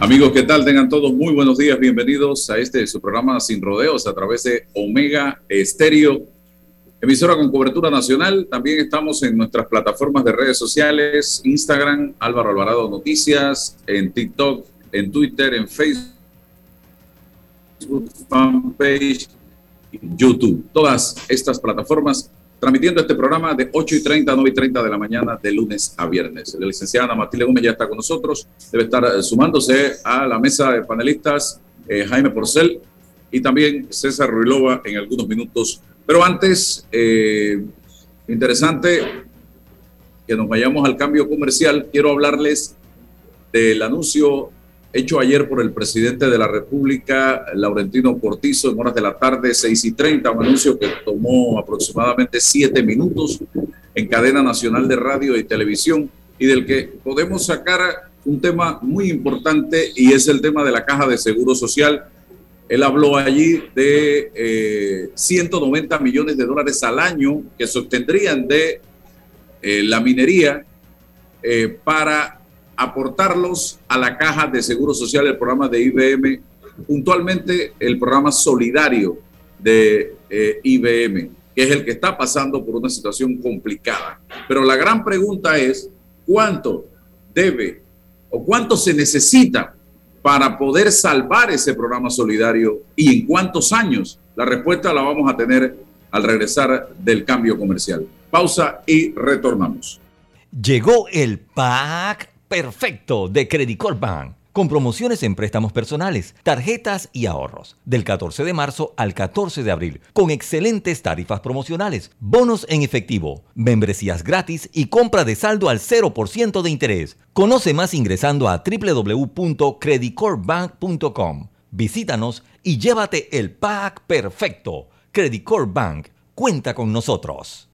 Amigos, ¿qué tal? Tengan todos muy buenos días. Bienvenidos a este su programa Sin Rodeos a través de Omega Estéreo, emisora con cobertura nacional. También estamos en nuestras plataformas de redes sociales, Instagram, Álvaro Alvarado Noticias, en TikTok, en Twitter, en Facebook, fanpage, YouTube. Todas estas plataformas transmitiendo este programa de 8 y 30 a 9 y 30 de la mañana de lunes a viernes. La licenciada Ana Matilde Gómez ya está con nosotros, debe estar eh, sumándose a la mesa de panelistas eh, Jaime Porcel y también César Ruilova en algunos minutos. Pero antes, eh, interesante que nos vayamos al cambio comercial, quiero hablarles del anuncio hecho ayer por el presidente de la República, Laurentino Cortizo, en horas de la tarde, 6 y 30, un anuncio que tomó aproximadamente siete minutos en cadena nacional de radio y televisión y del que podemos sacar un tema muy importante y es el tema de la caja de seguro social. Él habló allí de 190 eh, millones de dólares al año que se obtendrían de eh, la minería eh, para aportarlos a la caja de seguro social, el programa de IBM, puntualmente el programa solidario de eh, IBM, que es el que está pasando por una situación complicada. Pero la gran pregunta es, ¿cuánto debe o cuánto se necesita para poder salvar ese programa solidario y en cuántos años? La respuesta la vamos a tener al regresar del cambio comercial. Pausa y retornamos. Llegó el pack perfecto de Credit Bank. Con promociones en préstamos personales, tarjetas y ahorros. Del 14 de marzo al 14 de abril. Con excelentes tarifas promocionales, bonos en efectivo, membresías gratis y compra de saldo al 0% de interés. Conoce más ingresando a www.creditcorpbank.com. Visítanos y llévate el pack perfecto. Credit Bank. Cuenta con nosotros.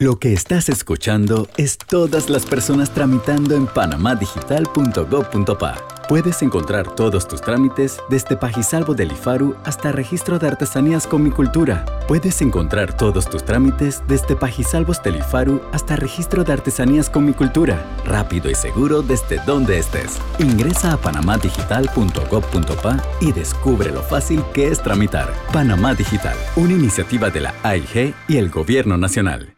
Lo que estás escuchando es todas las personas tramitando en panamadigital.gov.pa. Puedes encontrar todos tus trámites desde Pajisalvo del IFARU hasta registro de artesanías con mi cultura. Puedes encontrar todos tus trámites desde Pajisalvos del IFARU hasta registro de artesanías con mi cultura. Rápido y seguro desde donde estés. Ingresa a panamadigital.gov.pa y descubre lo fácil que es tramitar. Panamá Digital, una iniciativa de la AIG y el Gobierno Nacional.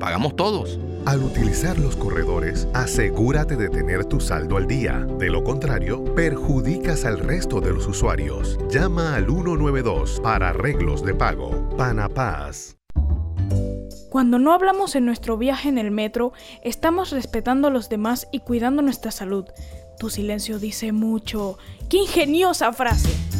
pagamos todos. Al utilizar los corredores, asegúrate de tener tu saldo al día. De lo contrario, perjudicas al resto de los usuarios. Llama al 192 para arreglos de pago. Panapaz. Cuando no hablamos en nuestro viaje en el metro, estamos respetando a los demás y cuidando nuestra salud. Tu silencio dice mucho. ¡Qué ingeniosa frase!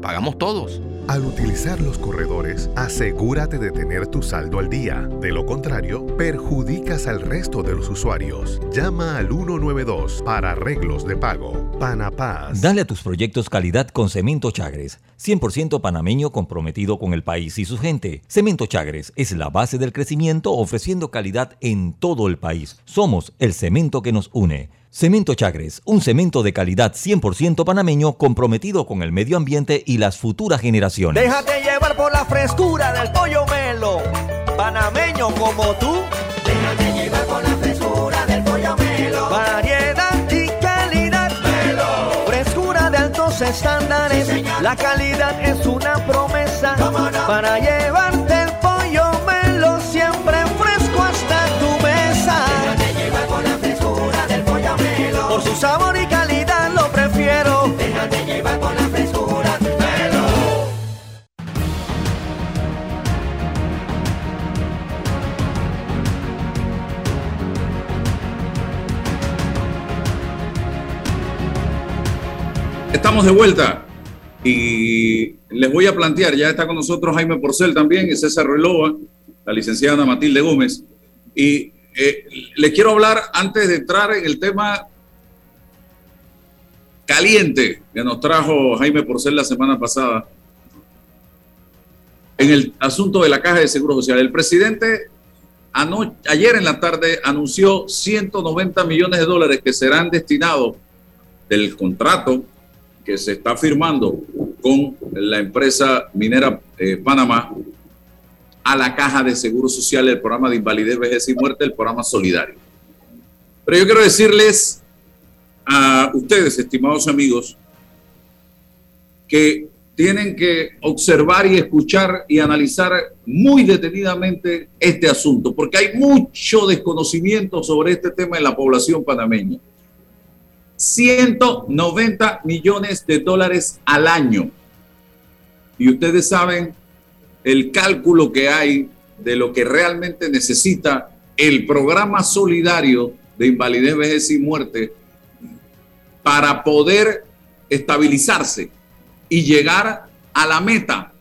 pagamos todos. Al utilizar los corredores, asegúrate de tener tu saldo al día. De lo contrario, perjudicas al resto de los usuarios. Llama al 192 para arreglos de pago. Panapaz. Dale a tus proyectos calidad con Cemento Chagres, 100% panameño comprometido con el país y su gente. Cemento Chagres es la base del crecimiento ofreciendo calidad en todo el país. Somos el cemento que nos une. Cemento Chagres, un cemento de calidad 100% panameño comprometido con el medio ambiente y las futuras generaciones. Déjate llevar por la frescura del pollo melo, panameño como tú. Déjate llevar por la frescura del pollo melo. Variedad y calidad. Melo. Frescura de altos estándares. Sí, la calidad es una promesa no? para llevarte sabor y calidad lo prefiero. Déjate llevar por la frescura melo. Estamos de vuelta y les voy a plantear, ya está con nosotros Jaime Porcel también y César Relova, la licenciada Matilde Gómez. Y eh, le quiero hablar antes de entrar en el tema caliente que nos trajo Jaime Porcel la semana pasada en el asunto de la caja de seguro social. El presidente ayer en la tarde anunció 190 millones de dólares que serán destinados del contrato que se está firmando con la empresa minera eh, Panamá a la caja de seguro social, el programa de invalidez, vejez y muerte, el programa solidario. Pero yo quiero decirles a ustedes, estimados amigos, que tienen que observar y escuchar y analizar muy detenidamente este asunto, porque hay mucho desconocimiento sobre este tema en la población panameña. 190 millones de dólares al año. Y ustedes saben el cálculo que hay de lo que realmente necesita el programa solidario de invalidez, vejez y muerte para poder estabilizarse y llegar a la meta.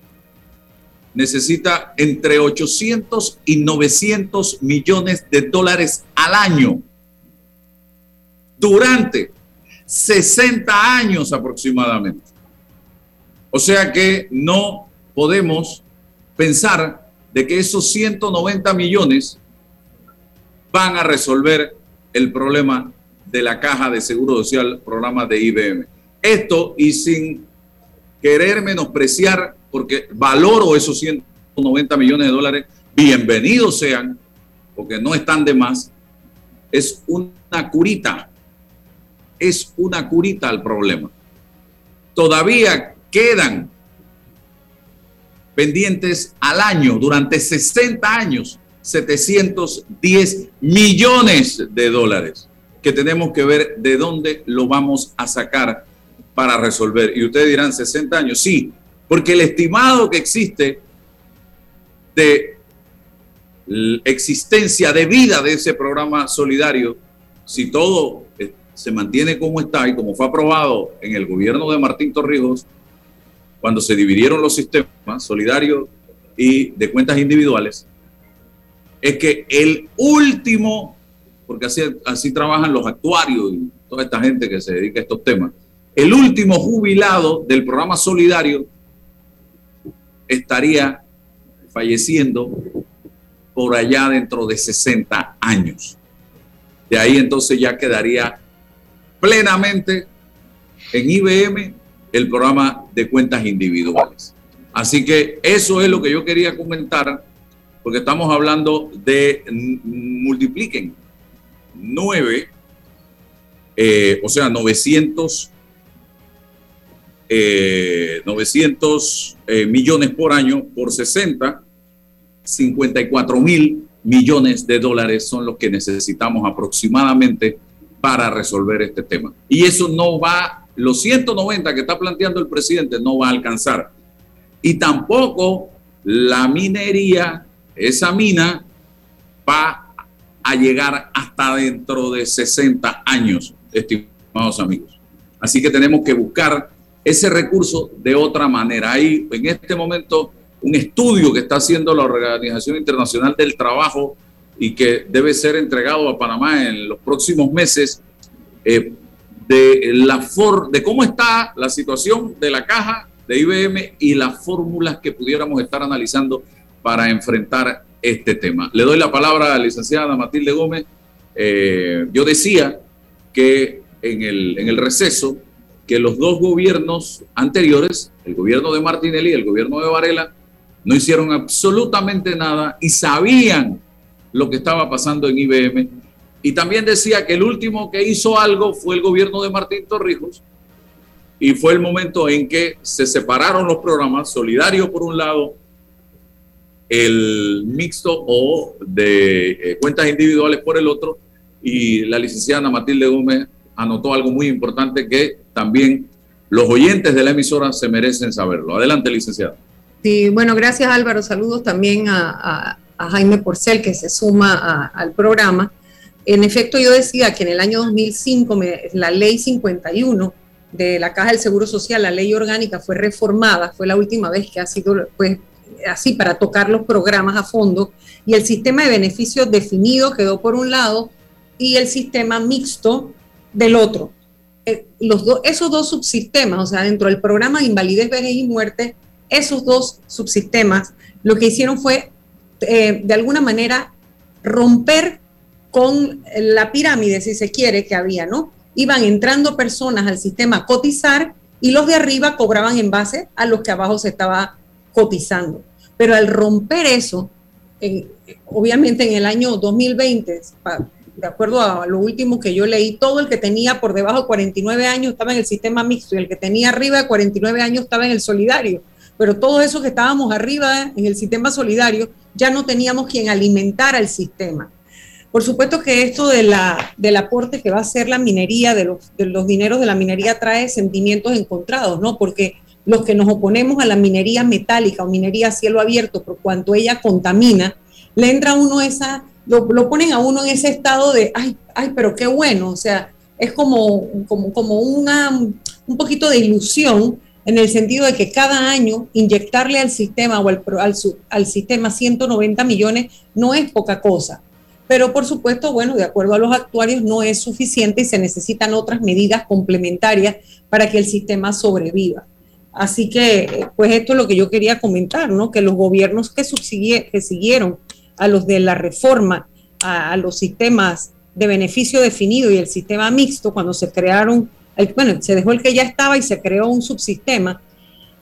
Necesita entre 800 y 900 millones de dólares al año durante 60 años aproximadamente. O sea que no podemos pensar de que esos 190 millones van a resolver el problema de la caja de seguro social, programa de IBM. Esto y sin querer menospreciar, porque valoro esos 190 millones de dólares, bienvenidos sean, porque no están de más, es una curita es una curita al problema. Todavía quedan pendientes al año, durante 60 años, 710 millones de dólares que tenemos que ver de dónde lo vamos a sacar para resolver. Y ustedes dirán, 60 años, sí, porque el estimado que existe de existencia de vida de ese programa solidario, si todo se mantiene como está y como fue aprobado en el gobierno de Martín Torrijos, cuando se dividieron los sistemas solidarios y de cuentas individuales, es que el último, porque así, así trabajan los actuarios y toda esta gente que se dedica a estos temas, el último jubilado del programa solidario estaría falleciendo por allá dentro de 60 años. De ahí entonces ya quedaría plenamente en IBM el programa de cuentas individuales. Así que eso es lo que yo quería comentar, porque estamos hablando de multipliquen 9, eh, o sea, 900, 900 eh, eh, millones por año por 60, 54 mil millones de dólares son los que necesitamos aproximadamente para resolver este tema. Y eso no va, los 190 que está planteando el presidente no va a alcanzar. Y tampoco la minería, esa mina, va a llegar hasta dentro de 60 años, estimados amigos. Así que tenemos que buscar ese recurso de otra manera. Hay en este momento un estudio que está haciendo la Organización Internacional del Trabajo y que debe ser entregado a Panamá en los próximos meses, eh, de, la for de cómo está la situación de la caja de IBM y las fórmulas que pudiéramos estar analizando para enfrentar este tema. Le doy la palabra a la licenciada Matilde Gómez. Eh, yo decía que en el, en el receso que los dos gobiernos anteriores, el gobierno de Martinelli y el gobierno de Varela, no hicieron absolutamente nada y sabían lo que estaba pasando en IBM. Y también decía que el último que hizo algo fue el gobierno de Martín Torrijos y fue el momento en que se separaron los programas, Solidario por un lado, el mixto o de eh, cuentas individuales por el otro, y la licenciada Matilde Gómez anotó algo muy importante que también los oyentes de la emisora se merecen saberlo. Adelante, licenciada. Sí, bueno, gracias Álvaro. Saludos también a, Jaime Porcel, que se suma al programa. En efecto, yo decía que en el año 2005 la ley 51 de la Caja del Seguro Social, la ley orgánica, fue reformada, fue la última vez que ha sido pues, así para tocar los programas a fondo, y el sistema de beneficios definido quedó por un lado y el sistema mixto del otro. Eh, los esos dos subsistemas, o sea, dentro del programa de invalidez, vejez y muerte, esos dos subsistemas lo que hicieron fue eh, de alguna manera romper con la pirámide, si se quiere, que había, ¿no? Iban entrando personas al sistema a cotizar y los de arriba cobraban en base a los que abajo se estaba cotizando. Pero al romper eso, obviamente en el año 2020, de acuerdo a lo último que yo leí, todo el que tenía por debajo de 49 años estaba en el sistema mixto y el que tenía arriba de 49 años estaba en el solidario pero todo eso que estábamos arriba en el sistema solidario, ya no teníamos quien alimentara el sistema. Por supuesto que esto de la, del aporte que va a hacer la minería, de los, de los dineros de la minería, trae sentimientos encontrados, ¿no? Porque los que nos oponemos a la minería metálica o minería a cielo abierto, por cuanto ella contamina, le entra a uno esa, lo, ponen a uno en ese estado de, ay, ay, pero qué bueno, o sea, es como, como, como una, un poquito de ilusión en el sentido de que cada año inyectarle al sistema o al, al, sistema 190 millones no es poca cosa. Pero por supuesto, bueno, de acuerdo a los actuarios no es suficiente y se necesitan otras medidas complementarias para que el sistema sobreviva. Así que, pues esto es lo que yo quería comentar, ¿no? Que los gobiernos que, que siguieron a los de la reforma, a, los sistemas de beneficio definido y el sistema mixto, cuando se crearon bueno, se dejó el que ya estaba y se creó un subsistema.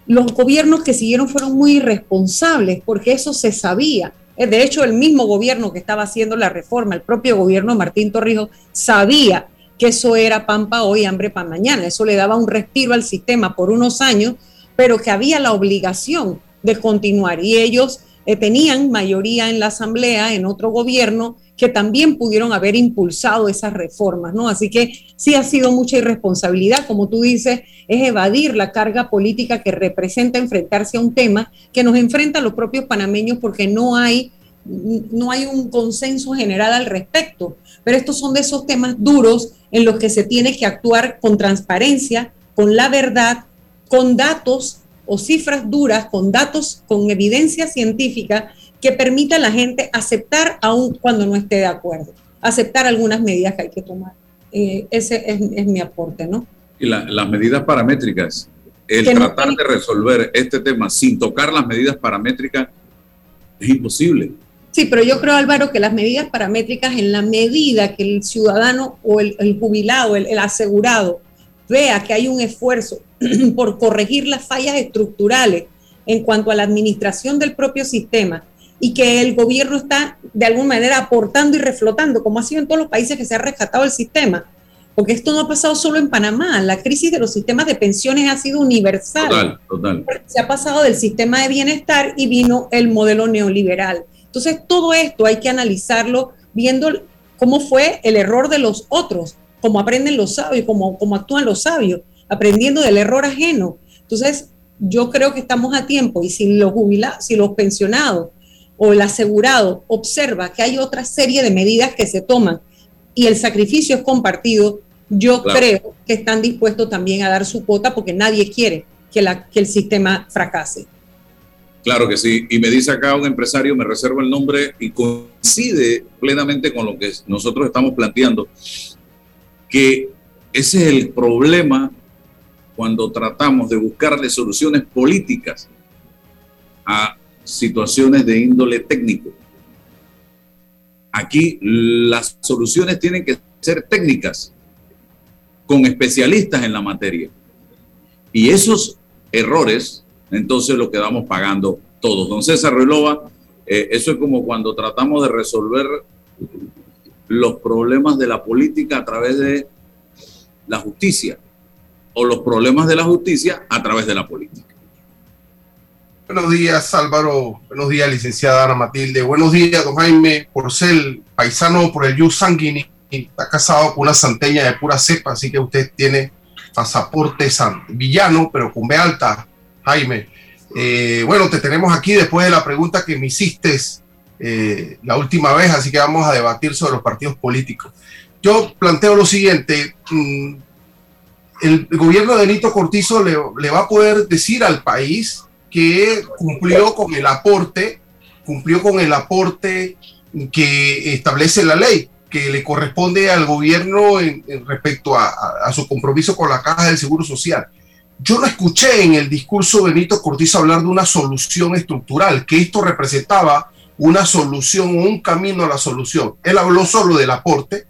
Los gobiernos que siguieron fueron muy irresponsables porque eso se sabía. Eh, de hecho, el mismo gobierno que estaba haciendo la reforma, el propio gobierno Martín Torrijos, sabía eso era pan para hoy, hambre para mañana. Eso le daba un respiro al sistema por unos años, pero que había la obligación de continuar. Y ellos eh, tenían mayoría en la Asamblea, en otro gobierno, que también pudieron haber impulsado esas reformas, ¿no? Así que sí ha sido mucha irresponsabilidad, como tú dices, es evadir la carga política que representa enfrentarse a un tema que nos enfrenta los propios panameños porque no hay no hay un consenso general al respecto, pero estos son de esos temas duros en los que se tiene que actuar con transparencia, con la verdad, con datos o cifras duras, con datos, con evidencia científica que permita a la gente aceptar aun cuando no esté de acuerdo, aceptar algunas medidas que hay que tomar. Eh, ese es, mi aporte, ¿no? Y las medidas paramétricas el tratar de resolver este tema sin tocar las medidas paramétricas es imposible. Sí, pero yo creo, Álvaro, que las medidas paramétricas, en la medida que el ciudadano o el, jubilado, el, asegurado, vea que hay un esfuerzo por corregir las fallas estructurales en cuanto a la administración del propio sistema y que el gobierno está de alguna manera aportando y reflotando, como ha sido en todos los países que se ha rescatado el sistema, porque esto no ha pasado solo en Panamá, la crisis de los sistemas de pensiones ha sido universal. Total, total. Se ha pasado del sistema de bienestar y vino el modelo neoliberal. Entonces, todo esto hay que analizarlo viendo cómo fue el error de los otros, cómo aprenden los sabios, cómo, cómo actúan los sabios, aprendiendo del error ajeno. Entonces, yo creo que estamos a tiempo y si los jubilados, si los pensionados o el asegurado observa que hay otra serie de medidas que se toman y el sacrificio es compartido, yo creo que están dispuestos también a dar su cuota porque nadie quiere que, la, que el sistema fracase. Claro que sí. Y me dice acá un empresario, me reservo el nombre y coincide plenamente con lo que nosotros estamos planteando, que ese es el problema cuando tratamos de buscarle soluciones políticas a situaciones de índole técnico. Aquí las soluciones tienen que ser técnicas, con especialistas en la materia. Y esos errores, entonces lo quedamos pagando todos. Don César Relova, eh, eso es como cuando tratamos de resolver los problemas de la política a través de la justicia o los problemas de la justicia a través de la política. Buenos días, Álvaro. Buenos días, licenciada Ana Matilde. Buenos días, don Jaime Porcel, paisano por el Yu Sanguini. Está casado con una santeña de pura cepa, así que usted tiene pasaporte san, villano, pero con B alta, Jaime. Eh, bueno, te tenemos aquí después de la pregunta que me hiciste eh, la última vez, así que vamos a debatir sobre los partidos políticos. Yo planteo lo siguiente. Mm, el gobierno de Nito Cortizo le, va a poder decir al país que cumplió con el aporte, cumplió con el aporte que establece la ley, que le corresponde al gobierno en, respecto a, su compromiso con la Caja del Seguro Social. Yo no escuché en el discurso de Benito Cortizo hablar de una solución estructural, que esto representaba una solución, un camino a la solución. Él habló solo del aporte.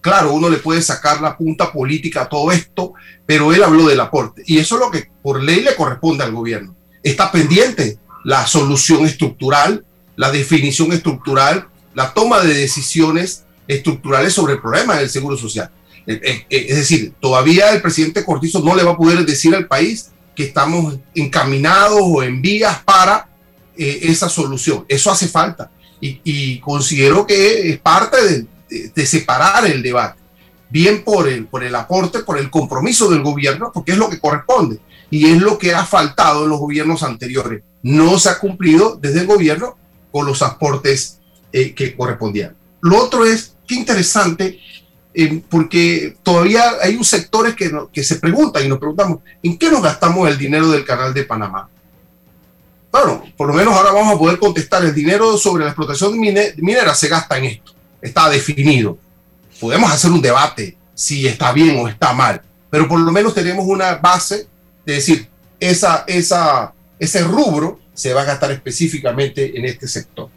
Claro, uno le puede sacar la punta política a todo esto, pero él habló del aporte. Y eso es lo que por ley le corresponde al gobierno está pendiente la solución estructural, la definición estructural, la toma de decisiones estructurales sobre el problema del seguro social. Eh, eh, eh, es decir, todavía el presidente Cortizo no le va a poder decir al país que estamos encaminados o en vías para esa solución. Eso hace falta. Y, considero que es parte de, separar el debate, bien por el, por el aporte, por el compromiso del gobierno, porque es lo que corresponde y es lo que ha faltado en los gobiernos anteriores. No se ha cumplido desde el gobierno con los aportes que correspondían. Lo otro es, qué interesante, eh, porque todavía hay un sectores que, que se preguntan y nos preguntamos, ¿en qué nos gastamos el dinero del canal de Panamá? Bueno, por lo menos ahora vamos a poder contestar, el dinero sobre la explotación minera se gasta en esto, está definido. Podemos hacer un debate si está bien o está mal, pero por lo menos tenemos una base de decir, esa, esa, ese rubro se va a gastar específicamente en este sector.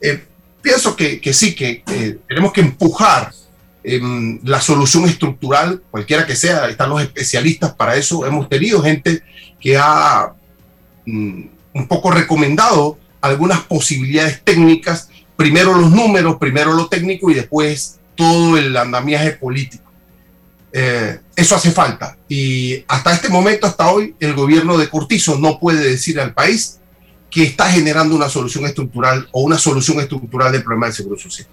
Eh, pienso que, que, sí, que tenemos que empujar em, la solución estructural, cualquiera que sea, están los especialistas para eso. Hemos tenido gente que ha mm, un poco recomendado algunas posibilidades técnicas, primero los números, primero lo técnico y después todo el andamiaje político. Eh, eso hace falta. Y hasta este momento, hasta hoy, el gobierno de Cortizo no puede decir al país que está generando una solución estructural o una solución estructural del problema del seguro social.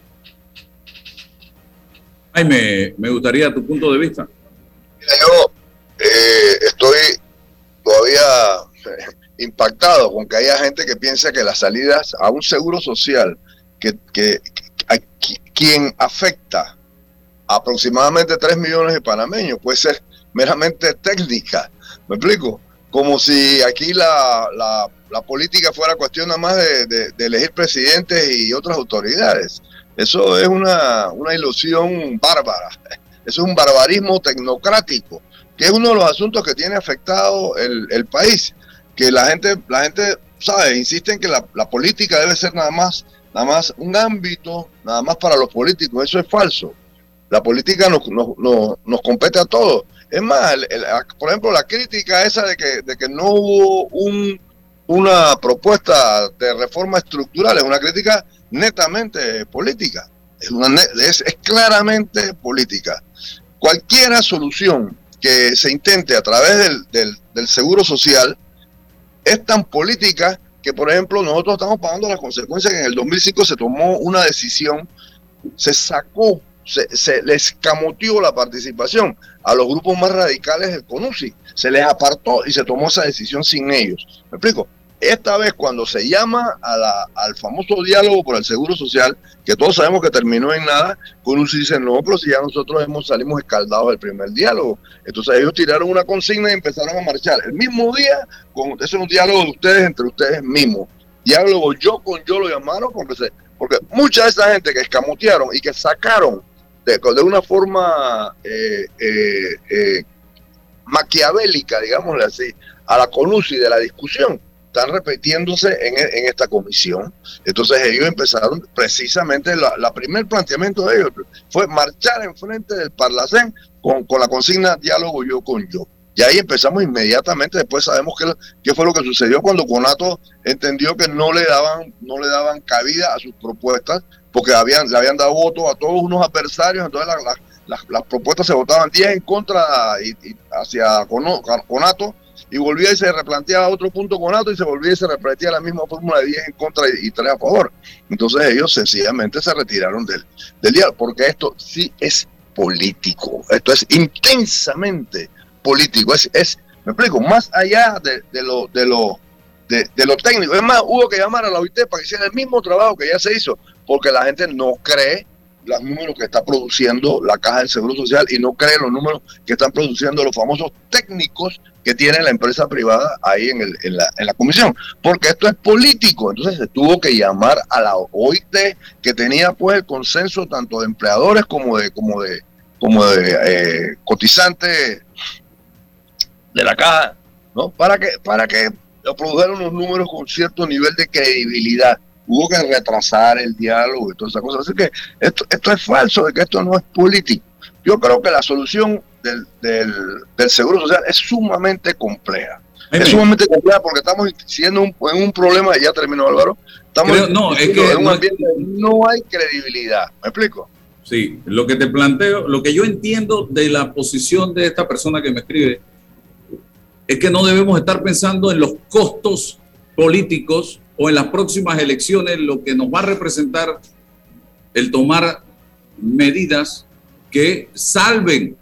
Jaime, me gustaría tu punto de vista. yo eh, estoy todavía eh, impactado con que haya gente que piensa que las salidas a un seguro social que, que a quien afecta aproximadamente 3 millones de panameños, puede ser meramente técnica. ¿Me explico? Como si aquí la, la, política fuera cuestión nada más de, elegir presidentes y otras autoridades. Eso es una, una ilusión bárbara. Eso es un barbarismo tecnocrático. que es uno de los asuntos que tiene afectado el, el país, que la gente, la gente sabe, insiste en que la, la, política debe ser nada más, nada más un ámbito, nada más para los políticos, eso es falso. La política nos, nos, nos, nos compete a todos. Es más, el, por ejemplo, la crítica esa de que, de que no hubo un, una propuesta de reforma estructural, es una crítica netamente política, es, claramente política. Cualquier solución que se intente a través del, del, seguro social es tan política que, por ejemplo, nosotros estamos pagando las consecuencias que en el 2005 se tomó una decisión, se sacó, se, se les camoteó la participación a los grupos más radicales del CONUSI, se les apartó y se tomó esa decisión sin ellos. ¿Me explico? Esta vez cuando se llama a la, al famoso diálogo por el Seguro Social, que todos sabemos que terminó en nada, CONUSI dice, no, pero si ya nosotros hemos, salimos escaldados del primer diálogo. Entonces ellos tiraron una consigna y empezaron a marchar. El mismo día, con, ese es un diálogo de ustedes entre ustedes mismos. Diálogo yo con yo lo llamaron porque, se, porque mucha de esa gente que escamotearon y que sacaron de, de una forma eh, eh, eh, maquiavélica, digámosle así, a la CONUSI de la discusión, están repitiéndose en, en, esta comisión. Entonces ellos empezaron precisamente, la, primer planteamiento de ellos fue marchar enfrente del Parlacén con, con, la consigna diálogo yo con yo. Y ahí empezamos inmediatamente, después sabemos qué, qué fue lo que sucedió cuando Conato entendió que no le daban, no le daban cabida a sus propuestas, porque habían, le habían dado votos a todos unos adversarios, entonces la, la, las, las propuestas se votaban 10 en contra y, y hacia Conato y volvía y se replanteaba otro punto con Ato y se volvía y se repetía la misma fórmula de 10 en contra y, y 3 a favor. Entonces ellos sencillamente se retiraron del, del diálogo, porque esto sí es político, esto es intensamente político, es, es me explico, más allá de, de lo, de, lo, de, de, lo técnico. Es más, hubo que llamar a la OIT para que hiciera el mismo trabajo que ya se hizo, porque la gente no cree los números que está produciendo la Caja del Seguro Social y no cree los números que están produciendo los famosos técnicos que tiene la empresa privada ahí en, el, en, la, en la comisión, porque esto es político, entonces se tuvo que llamar a la OIT que tenía pues el consenso tanto de empleadores como de como de como de eh, cotizantes de la caja, ¿no? Para que para que produjeran unos números con cierto nivel de credibilidad hubo que retrasar el diálogo y todas esas cosas. Así que esto, esto es falso, de que esto no es político. Yo creo que la solución del, del, del Seguro Social es sumamente compleja. Ay, es sumamente compleja porque estamos siendo un, en un problema, ya terminó Álvaro, estamos Creo, no, es que en un no, ambiente no hay credibilidad. ¿Me explico? Sí, lo que te planteo, lo que yo entiendo de la posición de esta persona que me escribe, es que no debemos estar pensando en los costos políticos o en las próximas elecciones lo que nos va a representar el tomar medidas que salven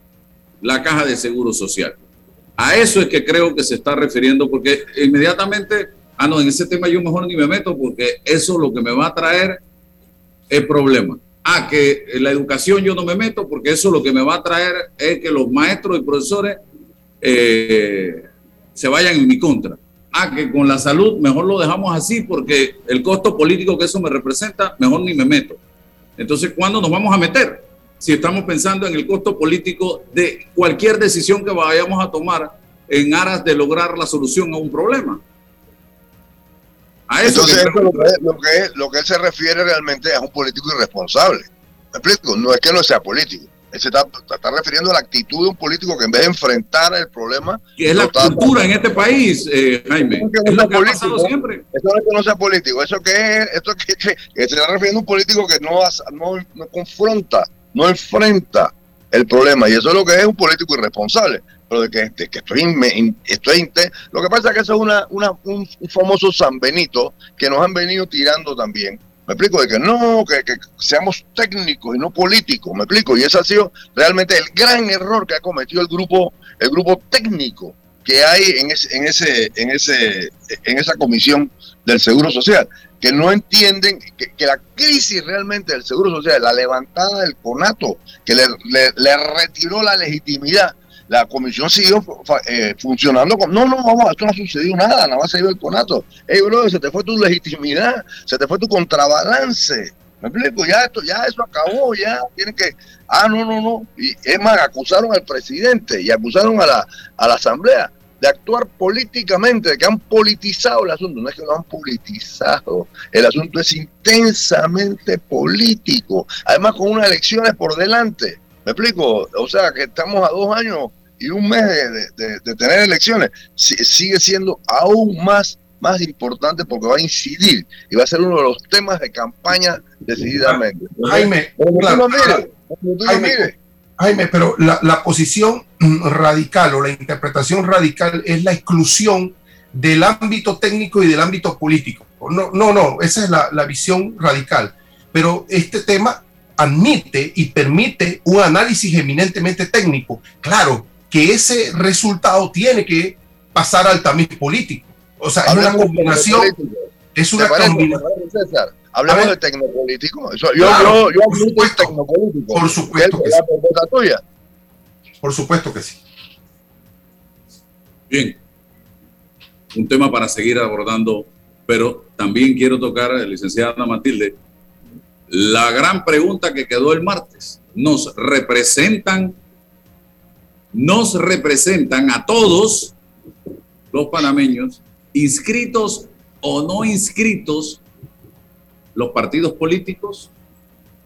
la caja de seguro social. A eso es que creo que se está refiriendo, porque inmediatamente, ah, no, en ese tema yo mejor ni me meto, porque eso lo que me va a traer es problema. Ah, que en la educación yo no me meto, porque eso lo que me va a traer es que los maestros y profesores eh, se vayan en mi contra ah, que con la salud mejor lo dejamos así porque el costo político que eso me representa, mejor ni me meto. Entonces, ¿cuándo nos vamos a meter? Si estamos pensando en el costo político de cualquier decisión que vayamos a tomar en aras de lograr la solución a un problema. A eso Entonces, que lo, que, lo, que, lo que él se refiere realmente es un político irresponsable. ¿Me explico? No es que no sea político se está, está, refiriendo a la actitud de un político que en vez de enfrentar el problema... Que es la cultura en este país, eh, Jaime. Es, es lo que político, ha pasado siempre. Eso no es que no sea político, eso que es, esto que, que, que se está refiriendo a un político que no, no, no confronta, no enfrenta el problema. Y eso es lo que es un político irresponsable. Pero de que, de que estoy, in, estoy in, lo que pasa es que eso es una, una, un, un famoso San Benito que nos han venido tirando también me explico, de que no, que, seamos técnicos y no políticos, me explico, y ese ha sido realmente el gran error que ha cometido el grupo, el grupo técnico que hay en ese, en ese, en ese, en esa comisión del Seguro Social, que no entienden que, la crisis realmente del Seguro Social, la levantada del conato, que le, le retiró la legitimidad la comisión siguió eh, funcionando con, no, no, vamos, esto no ha sucedido nada, nada más se ido el conato. Ey, bro, se te fue tu legitimidad, se te fue tu contrabalance. ¿Me explico? Ya esto, ya eso acabó, ya tienen que, ah, no, no, no. Y es más, acusaron al presidente y acusaron a la, a la asamblea de actuar políticamente, de que han politizado el asunto. No es que lo han politizado, el asunto es intensamente político, además con unas elecciones por delante. ¿Me explico? O sea, que estamos a dos años y un mes de, tener elecciones. sigue siendo aún más, más importante porque va a incidir y va a ser uno de los temas de campaña decididamente. Jaime, Jaime, pero la, la, posición radical o la interpretación radical es la exclusión del ámbito técnico y del ámbito político. No, no, no, esa es la, la visión radical. Pero este tema admite y permite un análisis eminentemente técnico. Claro que ese resultado tiene que pasar al tamiz político. O sea, es una combinación. Es una combinación. Hablemos de tecnopolítico. yo, yo, yo por tecnopolítico. Por supuesto que, sí. Tuya. Por supuesto que sí. Bien. Un tema para seguir abordando, pero también quiero tocar, licenciada Ana Matilde, la gran pregunta que quedó el martes. ¿Nos representan, nos representan a todos los panameños, inscritos o no inscritos, los partidos políticos?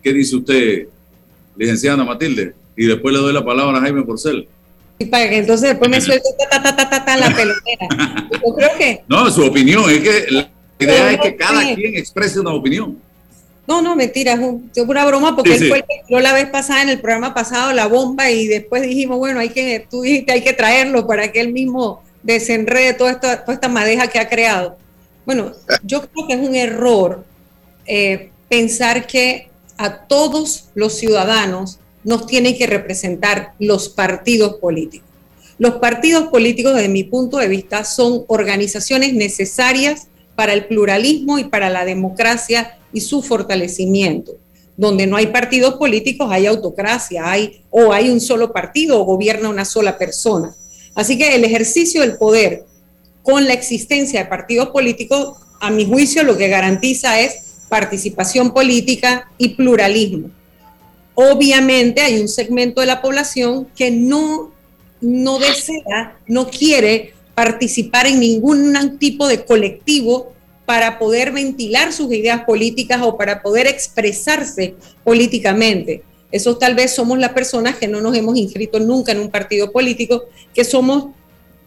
¿Qué dice usted, licenciada Matilde? Y después le doy la palabra a Jaime Porcel. Y para que entonces después me suelte ta, ta, ta, ta, la pelotera. Yo creo que... No, su opinión, es que la idea es que cada quien exprese una opinión. No, no, mentira, es pura broma porque él fue el que tiró la vez pasada en el programa pasado la bomba y después dijimos, bueno, hay que, tú dijiste, hay que traerlo para que él mismo desenrede toda esta, toda esta madeja que ha creado. Bueno, yo creo que es un error eh, pensar que a todos los ciudadanos nos tienen que representar los partidos políticos. Los partidos políticos, desde mi punto de vista, son organizaciones necesarias para el pluralismo y para la democracia y su fortalecimiento. Donde no hay partidos políticos, hay autocracia, hay o hay un solo partido o gobierna una sola persona. Así que el ejercicio del poder con la existencia de partidos políticos, a mi juicio, lo que garantiza es participación política y pluralismo. Obviamente hay un segmento de la población que no, no desea, no quiere participar en ningún tipo de colectivo para poder ventilar sus ideas políticas o para poder expresarse políticamente. Eso tal vez somos las personas que no nos hemos inscrito nunca en un partido político, que somos,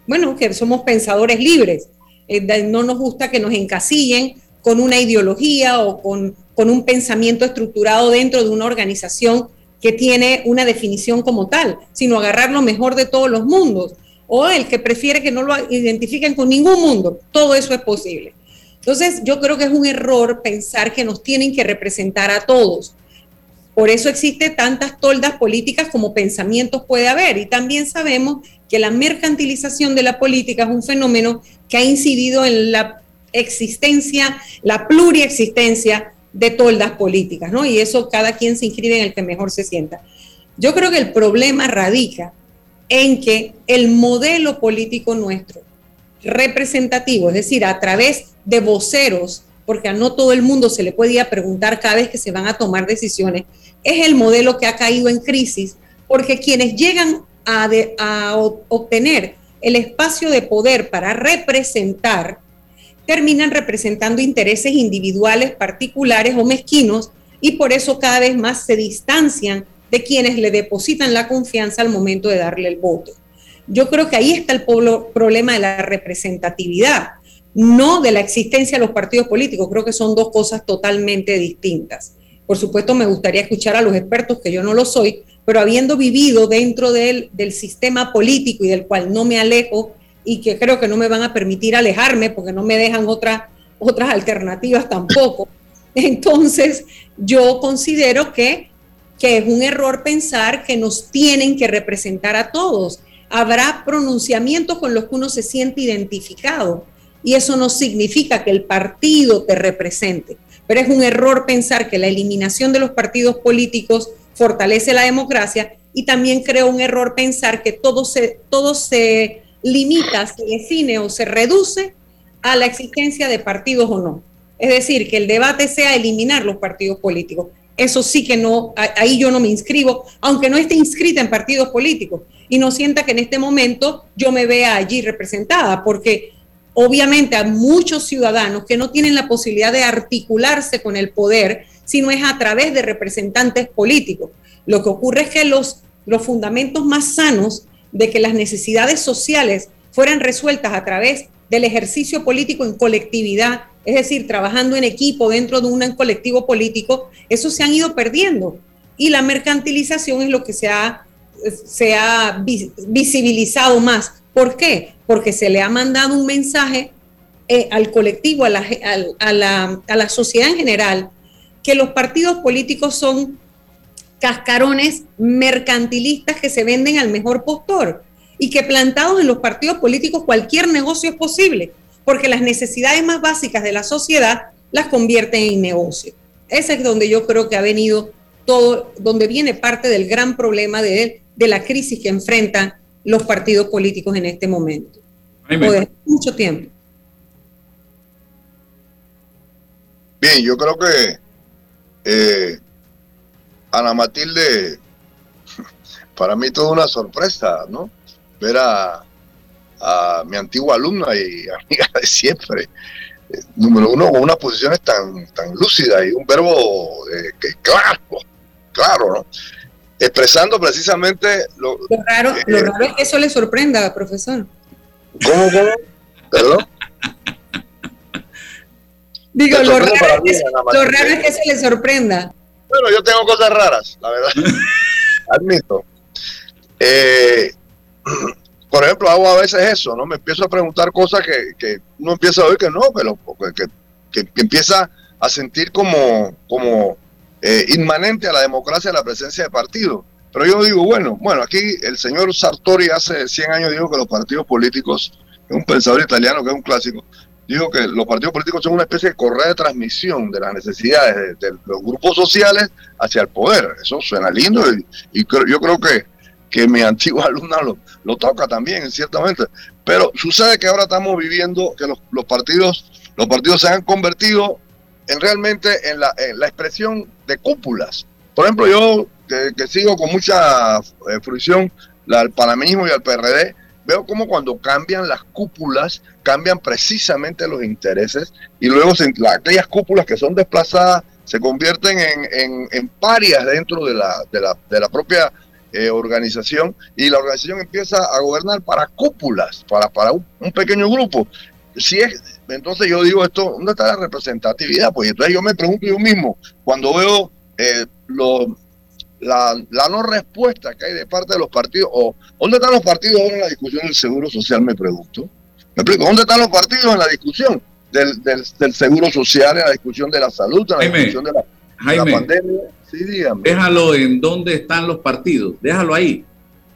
bueno, que somos pensadores libres. Eh, no nos gusta que nos encasillen con una ideología o con, con un pensamiento estructurado dentro de una organización que tiene una definición como tal, sino agarrar lo mejor de todos los mundos, o el que prefiere que no lo identifiquen con ningún mundo. Todo eso es posible. Entonces, yo creo que es un error pensar que nos tienen que representar a todos. Por eso existe tantas toldas políticas como pensamientos puede haber. Y también sabemos que la mercantilización de la política es un fenómeno que ha incidido en la existencia, la pluriexistencia de toldas políticas, ¿no? Y eso cada quien se inscribe en el que mejor se sienta. Yo creo que el problema radica en que el modelo político nuestro representativo, es decir, a través de voceros, porque a no todo el mundo se le puede ir a preguntar cada vez que se van a tomar decisiones, es el modelo que ha caído en crisis, porque quienes llegan a, a obtener el espacio de poder para representar, terminan representando intereses individuales, particulares o mezquinos, y por eso cada vez más se distancian de quienes le depositan la confianza al momento de darle el voto. Yo creo que ahí está el problema de la representatividad, no de la existencia de los partidos políticos. Creo que son dos cosas totalmente distintas. Por supuesto, me gustaría escuchar a los expertos, que yo no lo soy, pero habiendo vivido dentro del, sistema político y del cual no me alejo y que creo que no me van a permitir alejarme porque no me dejan otras otras alternativas tampoco. Entonces, yo considero que, que es un error pensar que nos tienen que representar a todos habrá pronunciamientos con los que uno se siente identificado. Y eso no significa que el partido te represente. Pero es un error pensar que la eliminación de los partidos políticos fortalece la democracia y también creo un error pensar que todo se, todo se limita, se define o se reduce a la existencia de partidos o no. Es decir, que el debate sea eliminar los partidos políticos. Eso sí que no, ahí yo no me inscribo, aunque no esté inscrita en partidos políticos y no sienta que en este momento yo me vea allí representada, porque obviamente hay muchos ciudadanos que no tienen la posibilidad de articularse con el poder, sino es a través de representantes políticos. Lo que ocurre es que los, los fundamentos más sanos de que las necesidades sociales fueran resueltas a través del ejercicio político en colectividad, es decir, trabajando en equipo dentro de un colectivo político, eso se han ido perdiendo. Y la mercantilización es lo que se ha, se ha visibilizado más. ¿Por qué? Porque se le ha mandado un mensaje eh, al colectivo, a la, la, a la sociedad en general, que los partidos políticos son cascarones mercantilistas que se venden al mejor postor y que plantados en los partidos políticos cualquier negocio es posible, porque las necesidades más básicas de la sociedad las convierten en negocio. Ese es donde yo creo que ha venido todo, donde viene parte del gran problema de, de la crisis que enfrentan los partidos políticos en este momento. Desde mucho tiempo. Bien, yo creo que eh, Ana Matilde, para mí toda una sorpresa, ¿no? Ver a, mi antigua alumna y amiga de siempre, eh, número uno, con unas posiciones tan, tan lúcidas y un verbo eh, que claro, claro, ¿no? Expresando precisamente lo, raro, lo raro es que eso le sorprenda, profesor. ¿Cómo, cómo? ¿Perdón? Digo, lo raro, es que, eso le sorprenda. Bueno, yo tengo cosas raras, la verdad. Admito. Eh, por ejemplo, hago a veces eso, ¿no? Me empiezo a preguntar cosas que, que uno empieza a oír que no, pero que, que, empieza a sentir como, como eh, inmanente a la democracia la presencia de partidos. Pero yo digo, bueno, bueno, aquí el señor Sartori hace 100 años dijo que los partidos políticos, es un pensador italiano que es un clásico, dijo que los partidos políticos son una especie de correa de transmisión de las necesidades de, los grupos sociales hacia el poder. Eso suena lindo y, yo creo que, que mi antigua alumna lo, toca también, ciertamente. Pero sucede que ahora estamos viviendo que los, partidos, los partidos se han convertido en realmente en la, en expresión de cúpulas. Por ejemplo, yo que, sigo con mucha eh, fruición al panameñismo y al PRD, veo como cuando cambian las cúpulas, cambian precisamente los intereses y luego aquellas cúpulas que son desplazadas se convierten en, en, parias dentro de la, de la, de la propia eh, organización y la organización empieza a gobernar para cúpulas, para, para un, pequeño grupo. Si es, entonces yo digo esto, ¿dónde está la representatividad? Pues entonces yo me pregunto yo mismo, cuando veo eh, los la, no respuesta que hay de parte de los partidos, o ¿dónde están los partidos ahora en la discusión del seguro social? Me pregunto. Me explico, ¿dónde están los partidos en la discusión del, del, seguro social, en la discusión de la salud, en la discusión de la, pandemia? Sí, dígame. Déjalo en dónde están los partidos, déjalo ahí.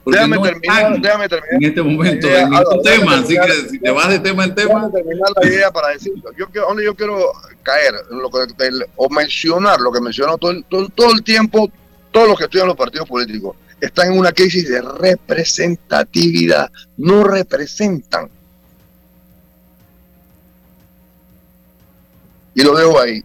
Déjame, terminar, déjame terminar. En este momento, en este tema, así que si te vas de tema en tema. Terminar la idea para decirlo. Yo, donde yo quiero caer, lo que, o mencionar lo que mencionó todo, todo, todo el tiempo todos los que estudian los partidos políticos están en una crisis de representatividad, no representan. Y lo dejo ahí.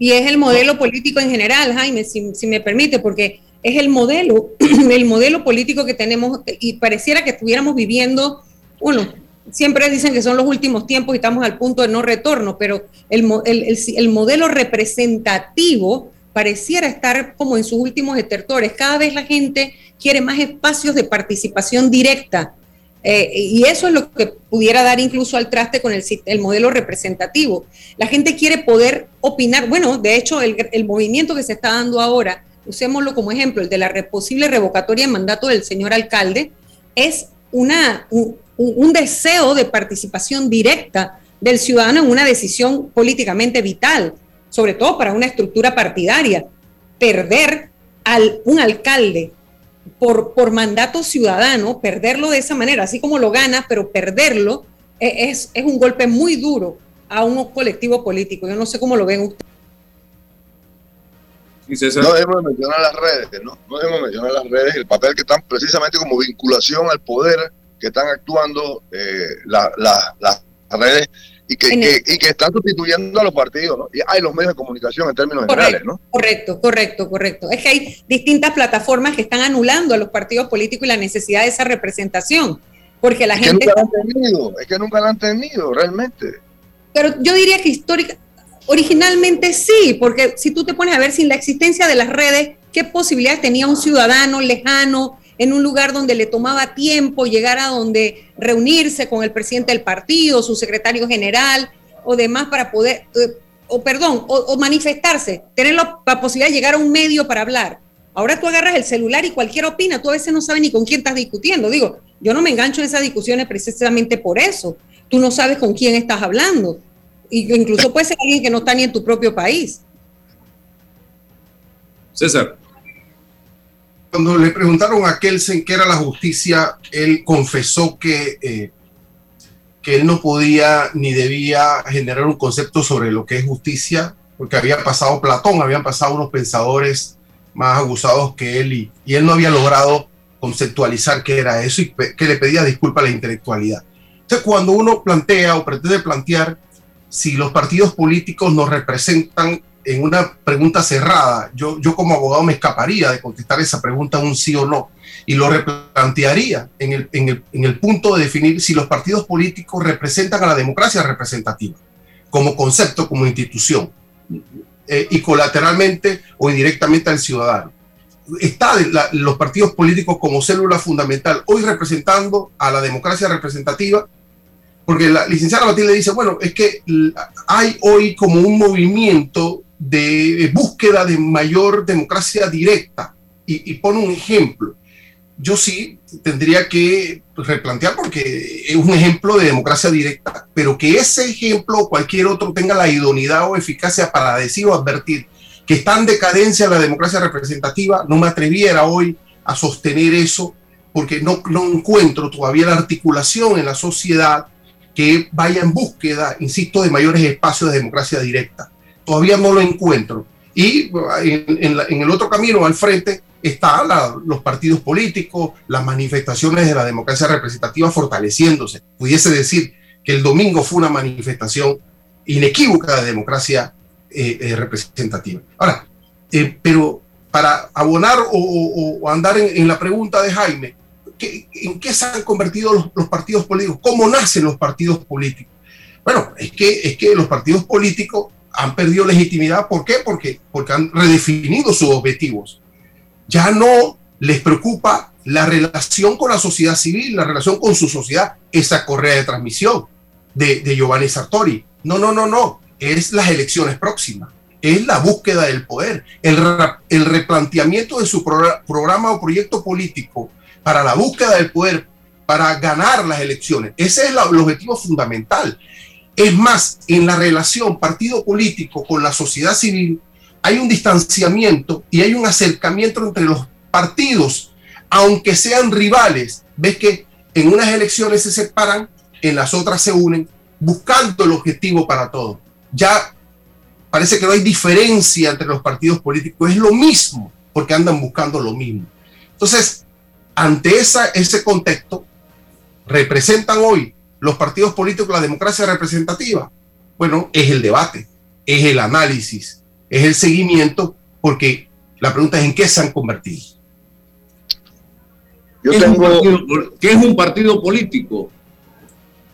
Y es el modelo político en general, Jaime, si, me permite, porque es el modelo, el modelo político que tenemos y pareciera que estuviéramos viviendo, bueno, siempre dicen que son los últimos tiempos y estamos al punto de no retorno, pero el, el modelo representativo pareciera estar como en sus últimos estertores. Cada vez la gente quiere más espacios de participación directa. Eh, y eso es lo que pudiera dar incluso al traste con el, el, modelo representativo. La gente quiere poder opinar. Bueno, de hecho, el, movimiento que se está dando ahora, usémoslo como ejemplo, el de la posible revocatoria de mandato del señor alcalde, es una, un, un deseo de participación directa del ciudadano en una decisión políticamente vital sobre todo para una estructura partidaria. Perder al un alcalde por, por mandato ciudadano, perderlo de esa manera, así como lo gana, pero perderlo e, es, es un golpe muy duro a un colectivo político. Yo no sé cómo lo ven ustedes. No debemos mencionar las redes, ¿no? No debemos mencionar las redes, el papel que están precisamente como vinculación al poder que están actuando eh, las redes y que, y que están sustituyendo a los partidos, ¿no? Y hay los medios de comunicación en términos generales, ¿no? Correcto, correcto, correcto. Es que hay distintas plataformas que están anulando a los partidos políticos y la necesidad de esa representación. Porque la es gente. Que nunca la han tenido, es que nunca la han tenido, realmente. Pero yo diría que histórica, originalmente sí, porque si tú te pones a ver sin la existencia de las redes, ¿qué posibilidad tenía un ciudadano lejano en un lugar donde le tomaba tiempo llegar a donde reunirse con el presidente del partido, su secretario general o demás para poder, eh, o perdón, o, manifestarse, tener la, posibilidad de llegar a un medio para hablar. Ahora tú agarras el celular y cualquier opina, tú a veces no sabes ni con quién estás discutiendo. Digo, yo no me engancho en esas discusiones precisamente por eso. Tú no sabes con quién estás hablando. Y incluso puede ser alguien que no está ni en tu propio país. César cuando le preguntaron a Kelsen qué era la justicia, él confesó que, eh, que él no podía ni debía generar un concepto sobre lo que es justicia, porque había pasado Platón, habían pasado unos pensadores más abusados que él y, y él no había logrado conceptualizar qué era eso y que le pedía disculpas a la intelectualidad. Entonces, cuando uno plantea o pretende plantear si los partidos políticos nos representan en una pregunta cerrada, yo, yo como abogado me escaparía de contestar esa pregunta un sí o no y lo replantearía en el, en el, en el punto de definir si los partidos políticos representan a la democracia representativa como concepto, como institución eh, y colateralmente o indirectamente al ciudadano. Está los partidos políticos como célula fundamental hoy representando a la democracia representativa porque la licenciada Matilde dice, bueno, es que hay hoy como un movimiento de búsqueda de mayor democracia directa. Y, pone un ejemplo. Yo sí tendría que replantear porque es un ejemplo de democracia directa, pero que ese ejemplo o cualquier otro tenga la idoneidad o eficacia para decir o advertir que está en decadencia la democracia representativa, no me atreviera hoy a sostener eso porque no, no encuentro todavía la articulación en la sociedad que vaya en búsqueda, insisto, de mayores espacios de democracia directa todavía no lo encuentro. Y en, el otro camino al frente están los partidos políticos, las manifestaciones de la democracia representativa fortaleciéndose. Pudiese decir que el domingo fue una manifestación inequívoca de democracia eh, eh, representativa. Ahora, eh, pero para abonar o, andar en, la pregunta de Jaime, ¿en qué se han convertido los, los, partidos políticos? ¿Cómo nacen los partidos políticos? Bueno, es que, es que los partidos políticos han perdido legitimidad. ¿Por qué? Porque, porque han redefinido sus objetivos. Ya no les preocupa la relación con la sociedad civil, la relación con su sociedad, esa correa de transmisión de, Giovanni Sartori. No, no, no, no. Es las elecciones próximas. Es la búsqueda del poder. El replanteamiento de su programa o proyecto político para la búsqueda del poder, para ganar las elecciones. Ese es el objetivo fundamental. Es más, en la relación partido político con la sociedad civil hay un distanciamiento y hay un acercamiento entre los partidos, aunque sean rivales. Ves que en unas elecciones se separan, en las otras se unen, buscando el objetivo para todos. Ya parece que no hay diferencia entre los partidos políticos, es lo mismo, porque andan buscando lo mismo. Entonces, ante ese contexto, representan hoy los partidos políticos, la democracia representativa? Bueno, es el debate, es el análisis, es el seguimiento, porque la pregunta es en qué se han convertido. Yo ¿Qué, tengo, es un partido, ¿Qué es un partido político?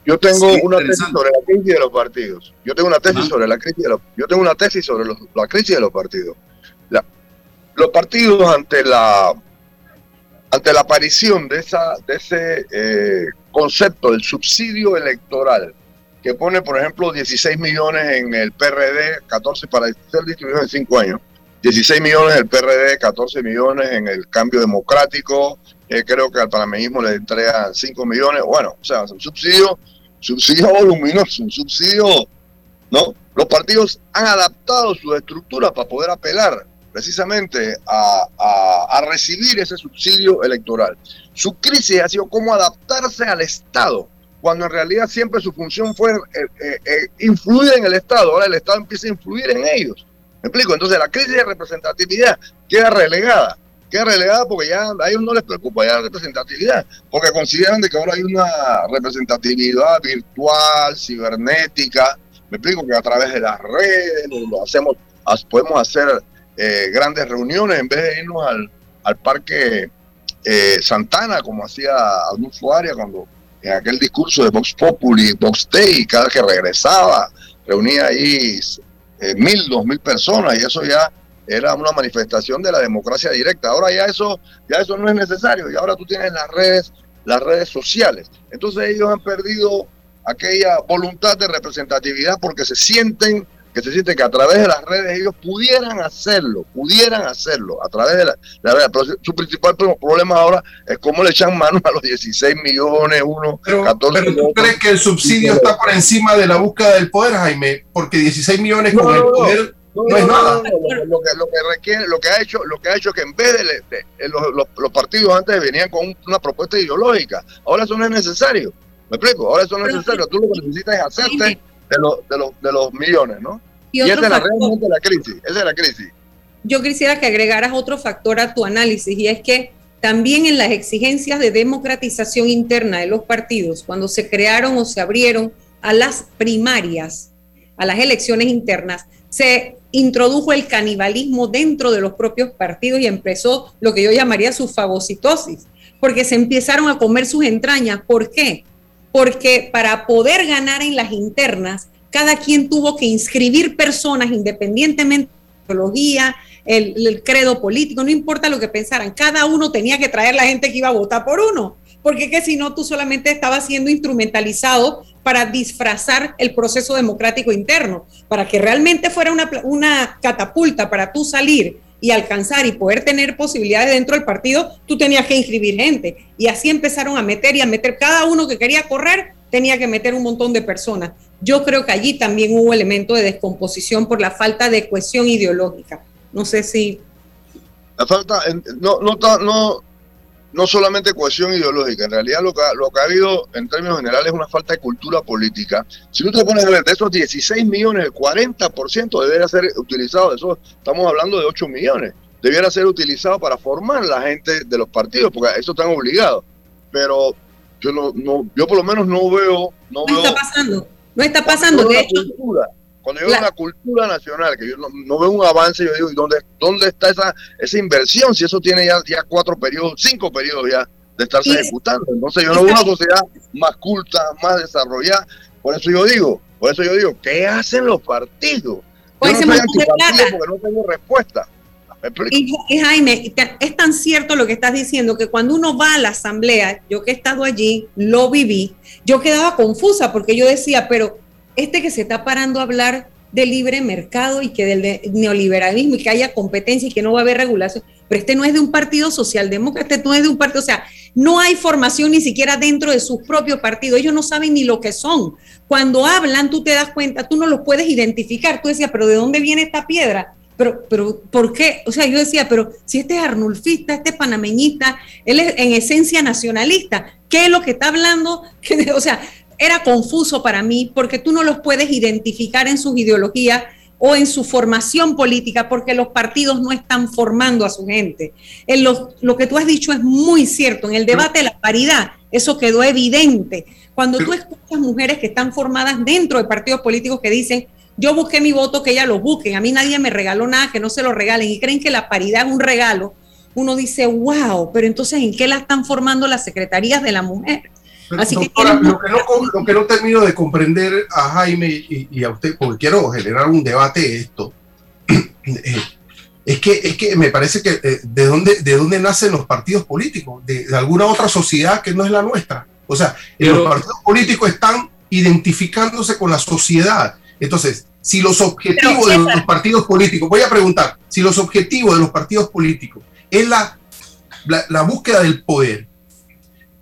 Yo tengo una tesis sobre la crisis de los partidos. Yo tengo una tesis sobre la crisis de los, yo tengo una tesis sobre la crisis de los partidos. los partidos ante la ante la aparición de esa de ese eh, concepto del subsidio electoral, que pone, por ejemplo, 16 millones en el PRD, 14 para ser distribuido en 5 años, 16 millones en el PRD, 14 millones en el cambio democrático, eh, creo que al panameñismo le entregan 5 millones, bueno, o sea, un subsidio, subsidio voluminoso, un subsidio, ¿no? Los partidos han adaptado su estructura para poder apelar precisamente a, recibir ese subsidio electoral. Su crisis ha sido cómo adaptarse al Estado, cuando en realidad siempre su función fue eh, eh, eh, influir en el Estado, ahora el Estado empieza a influir en ellos. ¿Me explico? Entonces la crisis de representatividad queda relegada. queda relegada porque ya a ellos no les preocupa ya la representatividad, porque consideran de que ahora hay una representatividad virtual, cibernética, me explico que a través de las redes lo hacemos, podemos hacer eh, grandes reuniones en vez de irnos al, al parque eh, Santana, como hacía Adolfo Arias cuando en aquel discurso de Vox Populi, Vox Day, cada que regresaba, reunía ahí eh, mil, dos mil personas y eso ya era una manifestación de la democracia directa. Ahora ya eso, ya eso no es necesario y ahora tú tienes las redes, las redes sociales. Entonces ellos han perdido aquella voluntad de representatividad porque se sienten que se sienten que a través de las redes ellos pudieran hacerlo, pudieran hacerlo a través de la, la Pero su principal problema ahora es cómo le echan mano a los 16 millones, uno, pero, 14 pero ¿tú crees que el subsidio está por encima de la búsqueda del poder, Jaime? Porque 16 millones con el poder no, es nada. Lo, que, lo que requiere, lo que ha hecho, lo que ha hecho que en vez de, los, los, partidos antes venían con una propuesta ideológica, ahora eso no es necesario. ¿Me explico? Ahora eso no es necesario. Tú lo que necesitas es hacerte de, los de, los, de los millones, ¿no? Y, esa es la, realmente la crisis, esa es la crisis. Yo quisiera que agregaras otro factor a tu análisis y es que también en las exigencias de democratización interna de los partidos, cuando se crearon o se abrieron a las primarias, a las elecciones internas, se introdujo el canibalismo dentro de los propios partidos y empezó lo que yo llamaría su fagocitosis, porque se empezaron a comer sus entrañas. ¿Por qué? Porque para poder ganar en las internas cada quien tuvo que inscribir personas independientemente de la ideología, el, credo político, no importa lo que pensaran, cada uno tenía que traer la gente que iba a votar por uno, porque que si no tú solamente estabas siendo instrumentalizado para disfrazar el proceso democrático interno, para que realmente fuera una, una catapulta para tú salir y alcanzar y poder tener posibilidades dentro del partido, tú tenías que inscribir gente. Y así empezaron a meter y a meter, cada uno que quería correr tenía que meter un montón de personas. Yo creo que allí también hubo elemento de descomposición por la falta de cohesión ideológica. No sé si... La falta, no, no, no, no solamente cohesión ideológica, en realidad lo que, lo que ha habido en términos generales es una falta de cultura política. Si tú te pones a ver, de esos 16 millones, el 40% debería ser utilizado, de eso estamos hablando de 8 millones, debiera ser utilizado para formar la gente de los partidos, porque eso están obligados. Pero yo no, no, yo por lo menos no veo, no, no está pasando, no está pasando. De hecho, cuando yo veo una cultura nacional, que yo no, veo un avance, yo digo, ¿y dónde, dónde está esa, esa inversión? Si eso tiene ya, ya cuatro periodos, cinco periodos ya de estarse ejecutando. Entonces yo no veo una sociedad más culta, más desarrollada. Por eso yo digo, por eso yo digo, ¿qué hacen los partidos? Yo no antipartido porque no tengo respuesta. Y, Jaime, es tan cierto lo que estás diciendo que cuando uno va a la asamblea, yo que he estado allí, lo viví, yo quedaba confusa porque yo decía, pero este que se está parando a hablar de libre mercado y que del neoliberalismo y que haya competencia y que no va a haber regulación, pero este no es de un partido socialdemócrata, este no es de un partido, o sea, no hay formación ni siquiera dentro de sus propios partidos, ellos no saben ni lo que son. Cuando hablan, tú te das cuenta, tú no los puedes identificar, tú decías, pero ¿de dónde viene esta piedra? Pero, pero, ¿por qué? O sea, yo decía, pero si este es arnulfista, este es panameñista, él es en esencia nacionalista, ¿qué es lo que está hablando? o sea, era confuso para mí porque tú no los puedes identificar en sus ideologías o en su formación política porque los partidos no están formando a su gente. En lo, lo, que tú has dicho es muy cierto. En el debate de la paridad, eso quedó evidente. Cuando tú escuchas mujeres que están formadas dentro de partidos políticos que dicen, yo busqué mi voto, que ellas lo busquen. A mí nadie me regaló nada, que no se lo regalen. Y creen que la paridad es un regalo. Uno dice, wow, pero entonces, ¿en qué la están formando las secretarías de la mujer? Así que lo, que no, lo que no termino de comprender a Jaime y, a usted, porque quiero generar un debate de esto, eh, es que, es que me parece que eh, de, dónde, de dónde nacen los partidos políticos, de, alguna otra sociedad que no es la nuestra. O sea, los partidos políticos están identificándose con la sociedad entonces, si los objetivos de los partidos políticos, voy a preguntar, si los objetivos de los partidos políticos es la, la, búsqueda del poder,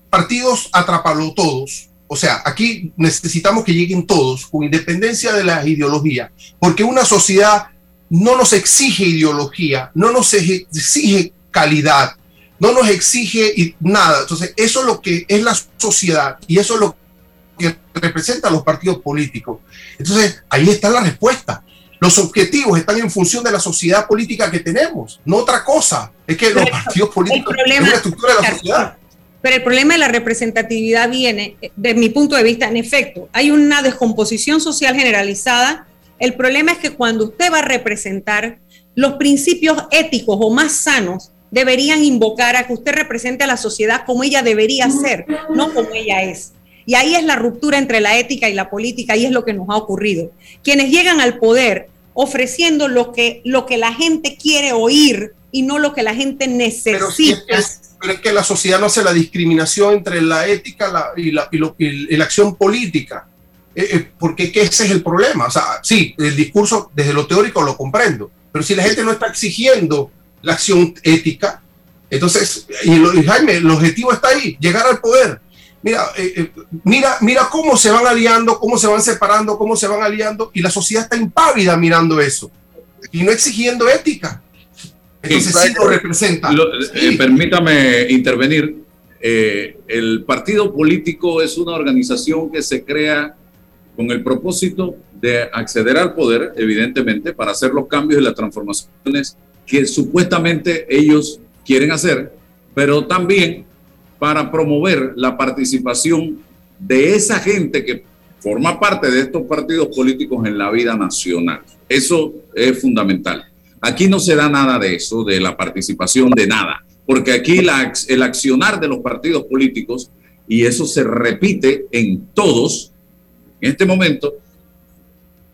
partidos atraparlo todos, o sea, aquí necesitamos que lleguen todos, con independencia de la ideología, porque una sociedad no nos exige ideología, no nos exige calidad, no nos exige nada. Entonces, eso es lo que es la sociedad y eso es lo que representa a los partidos políticos. Entonces, ahí está la respuesta. los objetivos están en función de la sociedad política que tenemos, no otra cosa. Es que los partidos políticos es una estructura de la sociedad. Pero el problema de la representatividad viene, desde mi punto de vista, en efecto, hay una descomposición social generalizada. El problema es que cuando usted va a representar, los principios éticos o más sanos deberían invocar a que usted represente a la sociedad como ella debería ser, no como ella es. Y ahí es la ruptura entre la ética y la política y es lo que nos ha ocurrido. Quienes llegan al poder ofreciendo lo que, lo que la gente quiere oír y no lo que la gente necesita. Pero es que, la sociedad no hace la discriminación entre la ética y, la, y, la acción política. Eh, eh, porque ese es el problema. O sea, sí, el discurso desde lo teórico lo comprendo, pero si la gente no está exigiendo la acción ética, entonces, y, Jaime, el objetivo está ahí, llegar al poder. Mira, eh, mira, mira cómo se van aliando, cómo se van separando, cómo se van aliando, y la sociedad está impávida mirando eso y no exigiendo ética. Entonces sí lo representa. Eh, permítame intervenir. Eh, el partido político es una organización que se crea con el propósito de acceder al poder, evidentemente, para hacer los cambios y las transformaciones que supuestamente ellos quieren hacer, pero también para promover la participación de esa gente que forma parte de estos partidos políticos en la vida nacional. Eso es fundamental. Aquí no se da nada de eso, de la participación de nada, porque aquí el accionar de los partidos políticos, y eso se repite en todos, en este momento,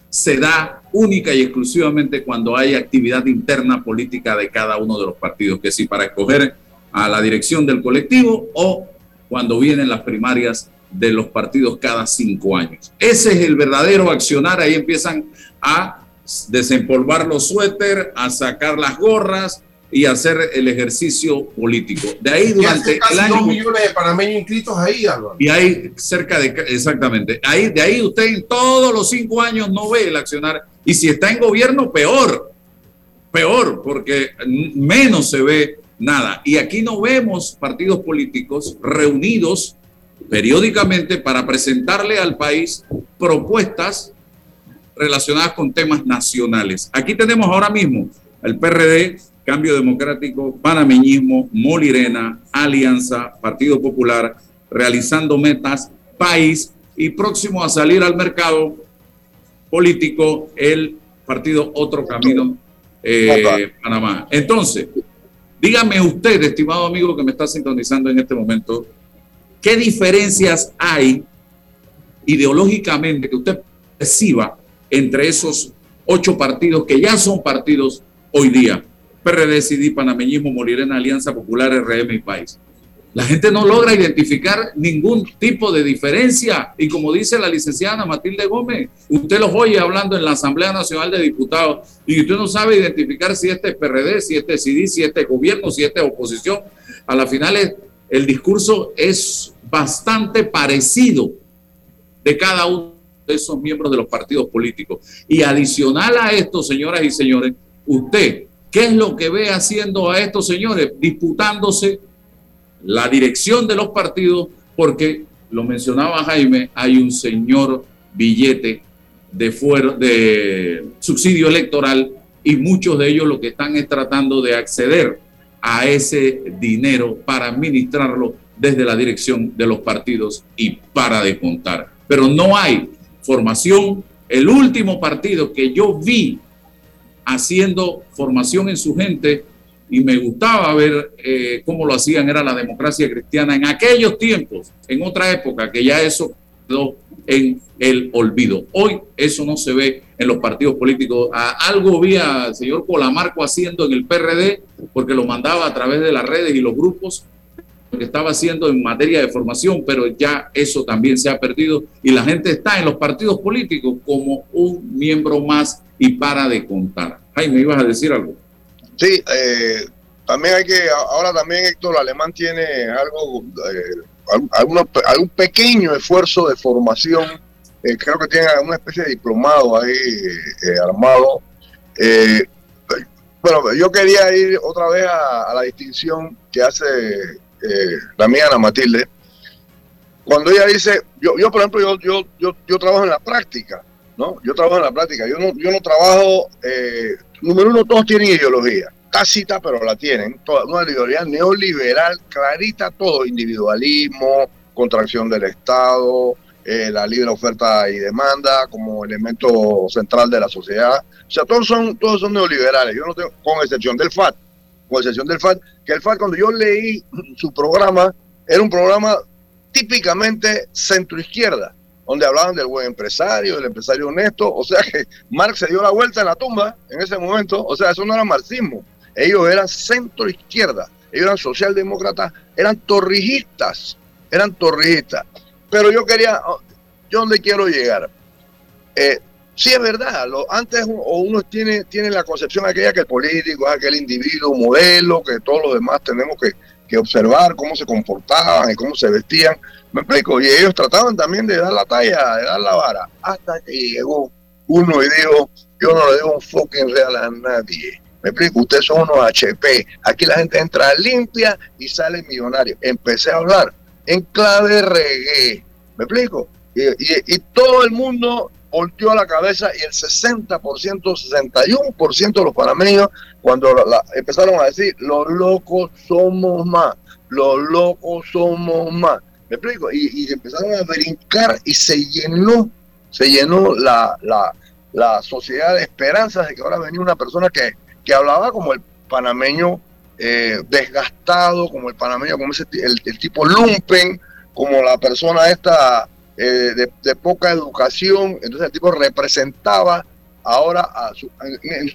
se da única y exclusivamente cuando hay actividad interna política de cada uno de los partidos, que si para escoger a la dirección del colectivo o cuando vienen las primarias de los partidos cada cinco años. Ese es el verdadero accionar, ahí empiezan a desempolvar los suéter, a sacar las gorras y hacer el ejercicio político. De ahí durante el año dos millones de panameños inscritos ahí, Álvaro. Y hay cerca de exactamente. Ahí de ahí usted en todos los cinco años no ve el accionar y si está en gobierno peor. Peor porque menos se ve nada. Y aquí no vemos partidos políticos reunidos periódicamente para presentarle al país propuestas relacionadas con temas nacionales. Aquí tenemos ahora mismo el PRD, Cambio Democrático, Panameñismo, Molirena, Alianza, Partido Popular, realizando metas, país y próximo a salir al mercado político el partido Otro Camino eh, Panamá. Entonces, dígame usted, estimado amigo que me está sintonizando en este momento, ¿qué diferencias hay ideológicamente que usted perciba entre esos ocho partidos que ya son partidos hoy día. PRD, CD, Panameñismo, Molirena, Alianza Popular, RM y País. La gente no logra identificar ningún tipo de diferencia. Y como dice la licenciada Matilde Gómez, usted los oye hablando en la Asamblea Nacional de Diputados y usted no sabe identificar si este es PRD, si este es CD, si este es gobierno, si este es oposición. A la final el discurso es bastante parecido de cada uno esos miembros de los partidos políticos. Y adicional a esto, señoras y señores, usted, ¿qué es lo que ve haciendo a estos señores? Disputándose la dirección de los partidos, porque lo mencionaba Jaime, hay un señor billete de, de subsidio electoral y muchos de ellos lo que están es tratando de acceder a ese dinero para administrarlo desde la dirección de los partidos y para de contar. Pero no hay formación. El último partido que yo vi haciendo formación en su gente y me gustaba ver eh, cómo lo hacían era la democracia cristiana en aquellos tiempos, en otra época, que ya eso quedó en el olvido. Hoy eso no se ve en los partidos políticos. algo vi al señor Colamarco haciendo en el PRD, porque lo mandaba a través de las redes y los grupos, que estaba haciendo en materia de formación, pero ya eso también se ha perdido y la gente está en los partidos políticos como un miembro más y para de contar. Jaime, ibas a decir algo. Sí, eh, también hay que, ahora también Héctor Alemán tiene algo, eh, algún pequeño esfuerzo de formación, eh, creo que tiene una especie de diplomado ahí armado. bueno, yo quería ir otra vez a la distinción que hace eh, la mía Ana Matilde, cuando ella dice, yo, yo por ejemplo, yo, yo, yo, yo trabajo en la práctica ¿no? Yo trabajo en la práctica, yo no, yo no trabajo, eh, número uno, todos tienen ideología, tácita, pero la tienen, toda, una ideología neoliberal, clarita, todo, individualismo, contracción del Estado, eh, la libre oferta y demanda como elemento central de la sociedad. O sea, todos son, todos son neoliberales, yo no tengo, con excepción del FAT, con excepción del FAT, que el FAT cuando yo leí su programa, era un programa típicamente centroizquierda, donde hablaban del buen empresario, del empresario honesto, o sea que Marx se dio la vuelta en la tumba en ese momento, o sea, eso no era marxismo, ellos eran centroizquierda, ellos eran socialdemócratas, eran torrijistas, eran torrijistas. Pero yo quería, yo donde quiero llegar. Eh, sí es verdad, antes o uno tiene, tiene la concepción aquella que el político es aquel individuo, modelo, que todos los demás tenemos que, que observar cómo se comportaban y cómo se vestían. Me explico, y ellos trataban también de dar la talla, de dar la vara, hasta que llegó uno y dijo, yo no le debo un fucking real a nadie. Me explico, ustedes son unos HP. Aquí la gente entra limpia y sale millonario. Empecé a hablar en clave reggae. ¿Me explico? Y, todo el mundo volteó la cabeza y el 60%, 61% de los panameños, cuando empezaron a decir, los locos somos más, los locos somos más. ¿Me explico? Y, empezaron a brincar y se llenó, se llenó la, la, sociedad de esperanzas de que ahora venía una persona que, que hablaba como el panameño eh, desgastado, como el panameño, como ese, el, tipo lumpen, como la persona esta eh, de, poca educación. Entonces el tipo representaba ahora a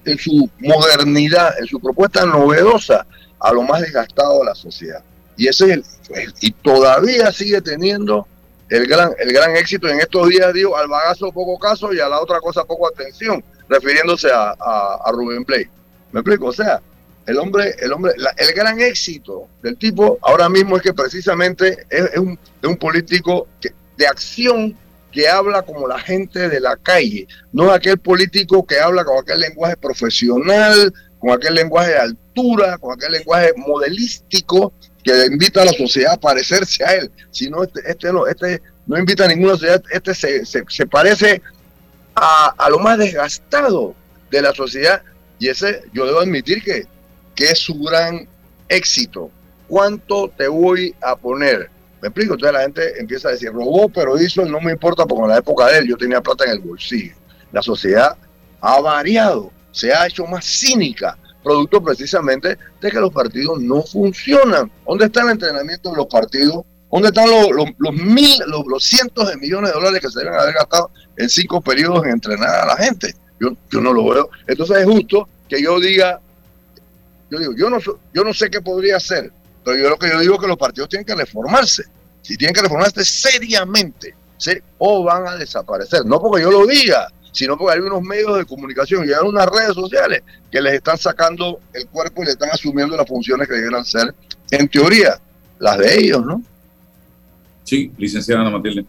en, su modernidad, en su propuesta novedosa, a lo más desgastado de la sociedad. Y ese es el, y todavía sigue teniendo el gran, el gran éxito en estos días, digo, al bagazo poco caso y a la otra cosa poco atención, refiriéndose a, a, a Rubén Blake. ¿Me explico? O sea, el hombre, el hombre, el gran éxito del tipo ahora mismo es que precisamente es, un, político de acción que habla como la gente de la calle, no aquel político que habla con aquel lenguaje profesional, con aquel lenguaje de altura, con aquel lenguaje modelístico que invita a la sociedad a parecerse a él, sino este, este no, este no invita a ninguna sociedad, este se, parece a, a lo más desgastado de la sociedad y ese yo debo admitir que que es su gran éxito. ¿Cuánto te voy a poner? Explico, entonces la gente empieza a decir, robó, pero hizo, no me importa porque en la época de él yo tenía plata en el bolsillo. La sociedad ha variado, se ha hecho más cínica, producto precisamente de que los partidos no funcionan. ¿Dónde está el entrenamiento de los partidos? ¿Dónde están los, los, mil, los, cientos de millones de dólares que se deben haber gastado en cinco periodos en entrenar a la gente? Yo, yo no lo veo. Entonces es justo que yo diga, yo digo, yo no, yo no sé qué podría hacer, pero yo lo que yo digo es que los partidos tienen que reformarse. Si tienen que reformarse seriamente, o van a desaparecer. No porque yo lo diga, sino porque hay unos medios de comunicación y hay unas redes sociales que les están sacando el cuerpo y le están asumiendo las funciones que debieran ser, en teoría, las de ellos, ¿no? Sí, licenciada Ana Matilde.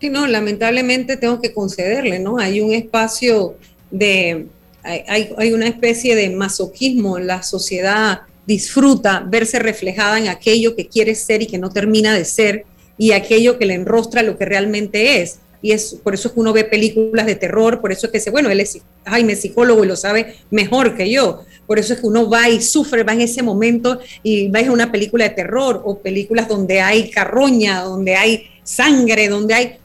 Sí, no, lamentablemente tengo que concederle, ¿no? Hay un espacio de hay, hay, una especie de masoquismo, en la sociedad disfruta verse reflejada en aquello que quiere ser y que no termina de ser, y aquello que le enrostra lo que realmente es. Y es por eso es que uno ve películas de terror, por eso es que dice, bueno, él es Jaime psicólogo y lo sabe mejor que yo. Por eso es que uno va y sufre, va en ese momento y va a una película de terror o películas donde hay carroña, donde hay sangre, donde hay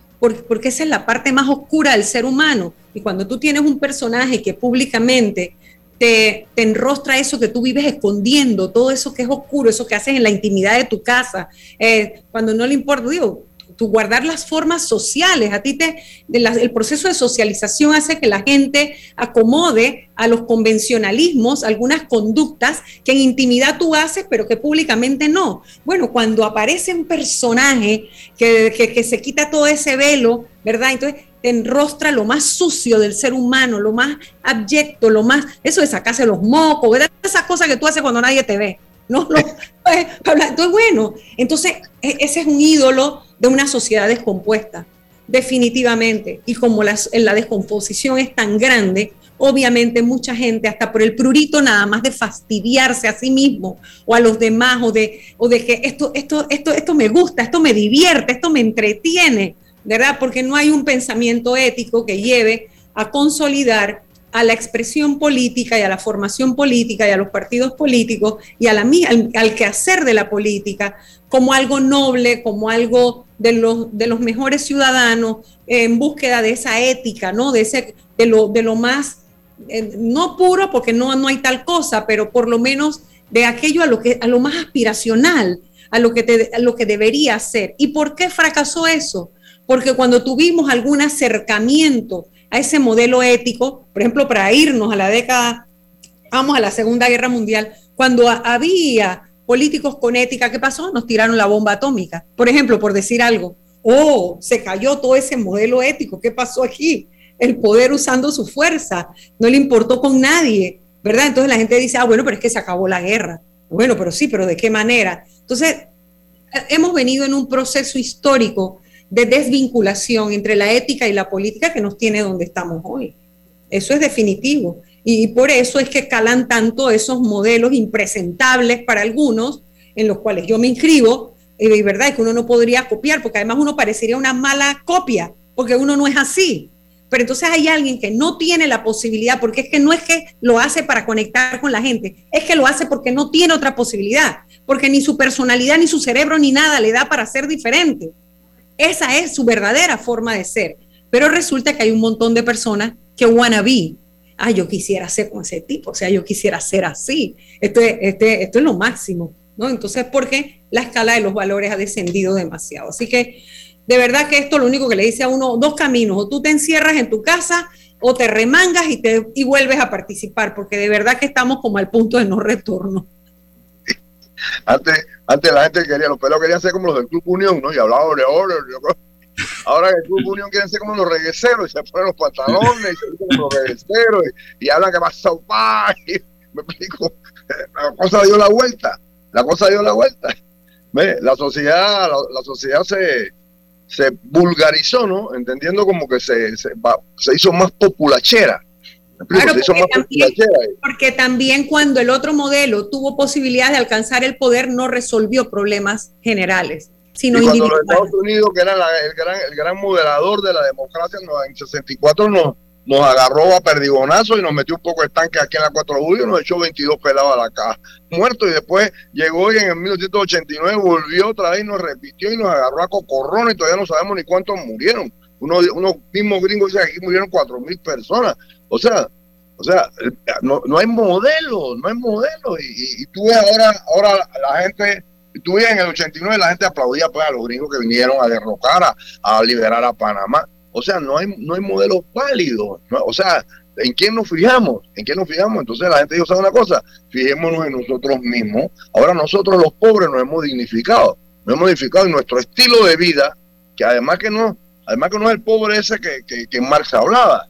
porque esa es la parte más oscura del ser humano. Y cuando tú tienes un personaje que públicamente te, enrostra eso que tú vives escondiendo, todo eso que es oscuro, eso que haces en la intimidad de tu casa, eh, cuando no le importa, digo, tu guardar las formas sociales. A ti te, el proceso de socialización hace que la gente acomode a los convencionalismos algunas conductas que en intimidad tú haces, pero que públicamente no. Bueno, cuando aparece un personaje que, que, se quita todo ese velo, ¿verdad? Entonces te enrostra lo más sucio del ser humano, lo más abyecto, lo más, eso de sacarse los mocos, ¿verdad? Esas cosas que tú haces cuando nadie te ve. No, no, pues, entonces, bueno, entonces e, ese es un ídolo de una sociedad descompuesta, definitivamente. Y como la, la descomposición es tan grande, obviamente mucha gente, hasta por el prurito nada más de fastidiarse a sí mismo o a los demás, o de, o de que esto, esto, esto, esto me gusta, esto me divierte, esto me entretiene, ¿verdad? Porque no hay un pensamiento ético que lleve a consolidar a la expresión política y a la formación política y a los partidos políticos y a la, al, al quehacer de la política como algo noble, como algo de los, de los mejores ciudadanos en búsqueda de esa ética, ¿no? De, ese, de, lo, de lo más, eh, no puro, porque no, no hay tal cosa, pero por lo menos de aquello a lo, que, a lo más aspiracional, a lo, que te, a lo que debería ser. ¿Y por qué fracasó eso? Porque cuando tuvimos algún acercamiento a ese modelo ético, por ejemplo, para irnos a la década, vamos a la Segunda Guerra Mundial, cuando había políticos con ética, ¿qué pasó? Nos tiraron la bomba atómica, por ejemplo, por decir algo. Oh, se cayó todo ese modelo ético, ¿qué pasó aquí? El poder usando su fuerza, no le importó con nadie, ¿verdad? Entonces la gente dice, ah, bueno, pero es que se acabó la guerra. Bueno, pero sí, pero ¿de qué manera? Entonces, hemos venido en un proceso histórico de desvinculación entre la ética y la política que nos tiene donde estamos hoy. Eso es definitivo. Y por eso es que calan tanto esos modelos impresentables para algunos, en los cuales yo me inscribo, y verdad es que uno no podría copiar, porque además uno parecería una mala copia, porque uno no es así. Pero entonces hay alguien que no tiene la posibilidad, porque es que no es que lo hace para conectar con la gente, es que lo hace porque no tiene otra posibilidad, porque ni su personalidad, ni su cerebro, ni nada le da para ser diferente. Esa es su verdadera forma de ser. Pero resulta que hay un montón de personas que wanna be. Ah, yo quisiera ser como ese tipo, o sea, yo quisiera ser así. Esto es, este, esto es lo máximo, ¿no? Entonces, porque la escala de los valores ha descendido demasiado. Así que, de verdad que esto lo único que le dice a uno, dos caminos, o tú te encierras en tu casa o te remangas y, te, y vuelves a participar, porque de verdad que estamos como al punto de no retorno. Antes, antes la gente quería, los pelos querían ser como los del Club Unión, ¿no? Y hablaban de oro. Ahora el Club Unión quieren ser como los regueceros y se ponen los pantalones y se ponen como los regueceros y, hablan que pasa y Me explico. La cosa dio la vuelta. La cosa dio la vuelta. La sociedad, la, sociedad se, se vulgarizó, ¿no? Entendiendo como que se, se, se hizo más populachera porque, también, cuando el otro modelo tuvo posibilidad de alcanzar el poder, no resolvió problemas generales, sino y cuando los Estados Unidos, que era el, gran, el gran moderador de la democracia, en 64 nos, nos agarró a perdigonazo y nos metió un poco de tanque aquí en la 4 de julio, nos echó 22 pelados a la caja, muertos, y después llegó y en 1989 volvió otra vez y nos repitió y nos agarró a cocorrón y todavía no sabemos ni cuántos murieron. Uno, uno mismo gringo dice que aquí murieron cuatro mil personas. O sea, o sea, no, no hay modelo, no hay modelo. Y, tú ves ahora, ahora la gente, tú ves en el 89 la gente aplaudía pues, a los gringos que vinieron a derrocar, a, liberar a Panamá. O sea, no hay, no hay modelo válido. o sea, ¿en quién nos fijamos? ¿En quién nos fijamos? Entonces la gente dijo, ¿sabe una cosa? Fijémonos en nosotros mismos. Ahora nosotros los pobres nos hemos dignificado. Nos hemos dignificado en nuestro estilo de vida, que además que no, además que no es el pobre ese que, que, que Marx hablaba.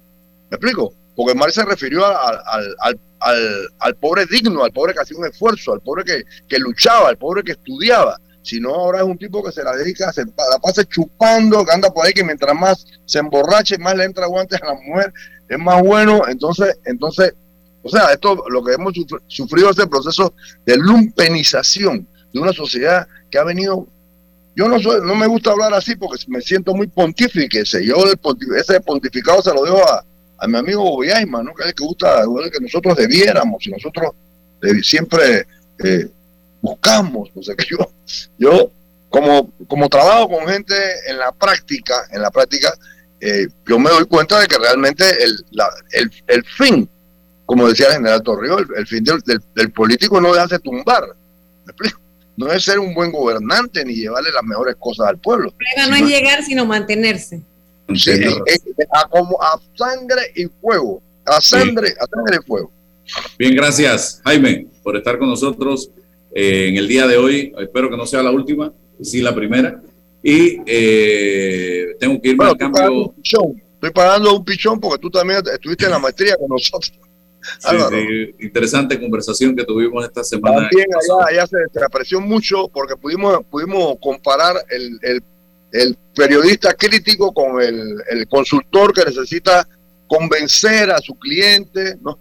¿Me explico? porque Marx se refirió al, pobre digno, al pobre que hacía un esfuerzo, al pobre que, luchaba, al pobre que estudiaba. Si no, ahora es un tipo que se la dedica, se la pasa chupando, que anda por ahí, que mientras más se emborrache, más le entra guantes a la mujer, es más bueno. Entonces, entonces, o sea, esto, lo que hemos sufrido es el proceso de lumpenización de una sociedad que ha venido yo no soy, no me gusta hablar así porque me siento muy pontífice. Yo ese pontificado se lo dejo a, a mi amigo Boyaima, ¿no? que es el que gusta, que nosotros debiéramos y nosotros siempre eh, buscamos, no sé qué yo, yo como, como trabajo con gente en la práctica, en la práctica, eh, yo me doy cuenta de que realmente el, el, el fin, como decía el general Torrio, el, fin del, del, político no hace tumbar, ¿me explico? No es ser un buen gobernante ni llevarle las mejores cosas al pueblo. no es llegar, sino mantenerse. Sí, a, como a sangre y fuego. A sangre, a sangre y fuego. Bien, gracias, Jaime, por estar con nosotros eh, en el día de hoy. Espero que no sea la última, sí la primera. Y eh, tengo que irme al cambio. Estoy pagando un pichón porque tú también estuviste en la maestría con nosotros. Sí, interesante conversación que tuvimos esta semana. También allá, se, apreció mucho porque pudimos, pudimos comparar el, el el periodista crítico con el, consultor que necesita convencer a su cliente, ¿no?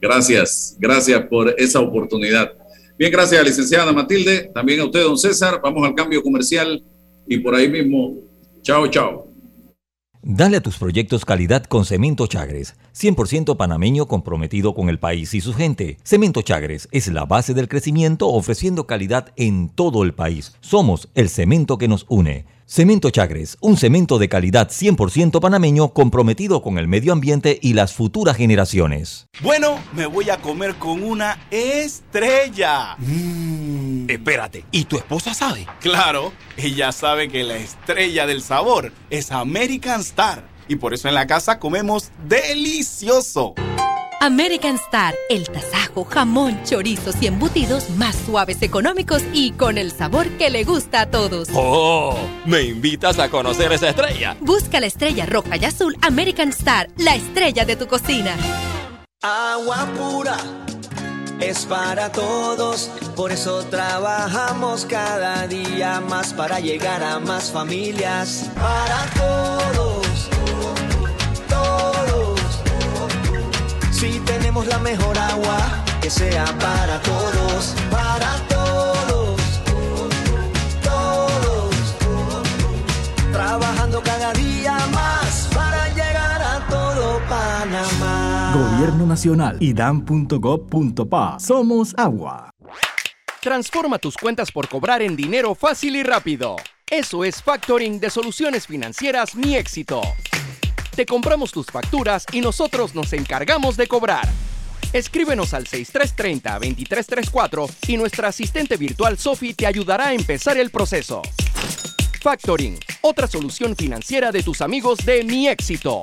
Gracias, gracias por esa oportunidad. Bien, gracias, licenciada Matilde. También a usted, don César. Vamos al cambio comercial y por ahí mismo Chao, chao. Dale a tus proyectos calidad con Cemento Chagres, 100% panameño comprometido con el país y su gente. Cemento Chagres es la base del crecimiento ofreciendo calidad en todo el país. Somos el cemento que nos une. Cemento Chagres, un cemento de calidad 100% panameño comprometido con el medio ambiente y las futuras generaciones. Bueno, me voy a comer con una estrella. Mm. Espérate, ¿y tu esposa sabe? Claro, ella sabe que la estrella del sabor es American Star y por eso en la casa comemos delicioso. American Star, el tasajo, jamón, chorizos y embutidos más suaves, económicos y con el sabor que le gusta a todos. ¡Oh! ¿Me invitas a conocer esa estrella? Busca la estrella roja y azul American Star, la estrella de tu cocina. Agua pura es para todos, por eso trabajamos cada día más para llegar a más familias. Para todos, todos. Tenemos la mejor agua, que sea para todos, para todos, todos. Trabajando cada día más para llegar a todo Panamá. Gobierno Nacional, idam.gov.pa. Somos agua. Transforma tus cuentas por cobrar en dinero fácil y rápido. Eso es factoring de soluciones financieras Mi Éxito. Te compramos tus facturas y nosotros nos encargamos de cobrar. Escríbenos al 6330-2334 y nuestra asistente virtual Sophie te ayudará a empezar el proceso. Factoring, otra solución financiera de tus amigos de Mi Éxito.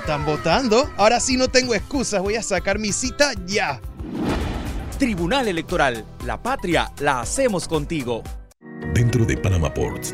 están votando. Ahora sí no tengo excusas, voy a sacar mi cita ya. Tribunal Electoral, la patria la hacemos contigo. Dentro de Panama Ports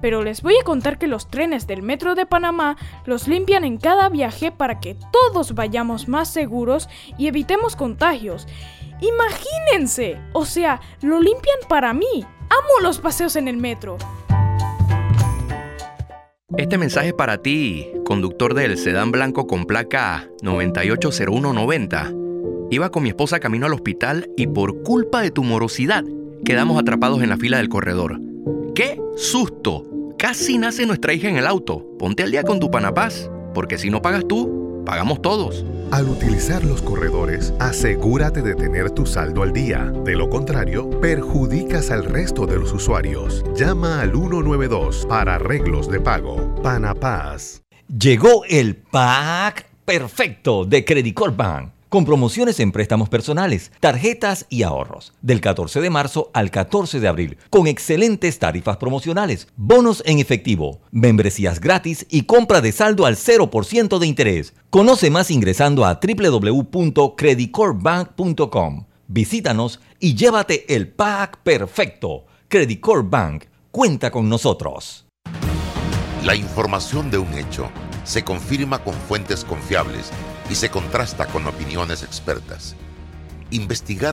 pero les voy a contar que los trenes del Metro de Panamá los limpian en cada viaje para que todos vayamos más seguros y evitemos contagios. Imagínense, o sea, lo limpian para mí. Amo los paseos en el metro. Este mensaje es para ti, conductor del sedán blanco con placa 980190. Iba con mi esposa camino al hospital y por culpa de tu morosidad quedamos atrapados en la fila del corredor. ¡Qué susto! Casi nace nuestra hija en el auto. Ponte al día con tu Panapaz, porque si no pagas tú, pagamos todos. Al utilizar los corredores, asegúrate de tener tu saldo al día. De lo contrario, perjudicas al resto de los usuarios. Llama al 192 para arreglos de pago. Panapaz. Llegó el pack perfecto de Credit Corp Bank con promociones en préstamos personales, tarjetas y ahorros, del 14 de marzo al 14 de abril, con excelentes tarifas promocionales, bonos en efectivo, membresías gratis y compra de saldo al 0% de interés. Conoce más ingresando a www.creditcorpbank.com. Visítanos y llévate el pack perfecto. Credit Corp Bank cuenta con nosotros. La información de un hecho se confirma con fuentes confiables y se contrasta con opiniones expertas. Investigar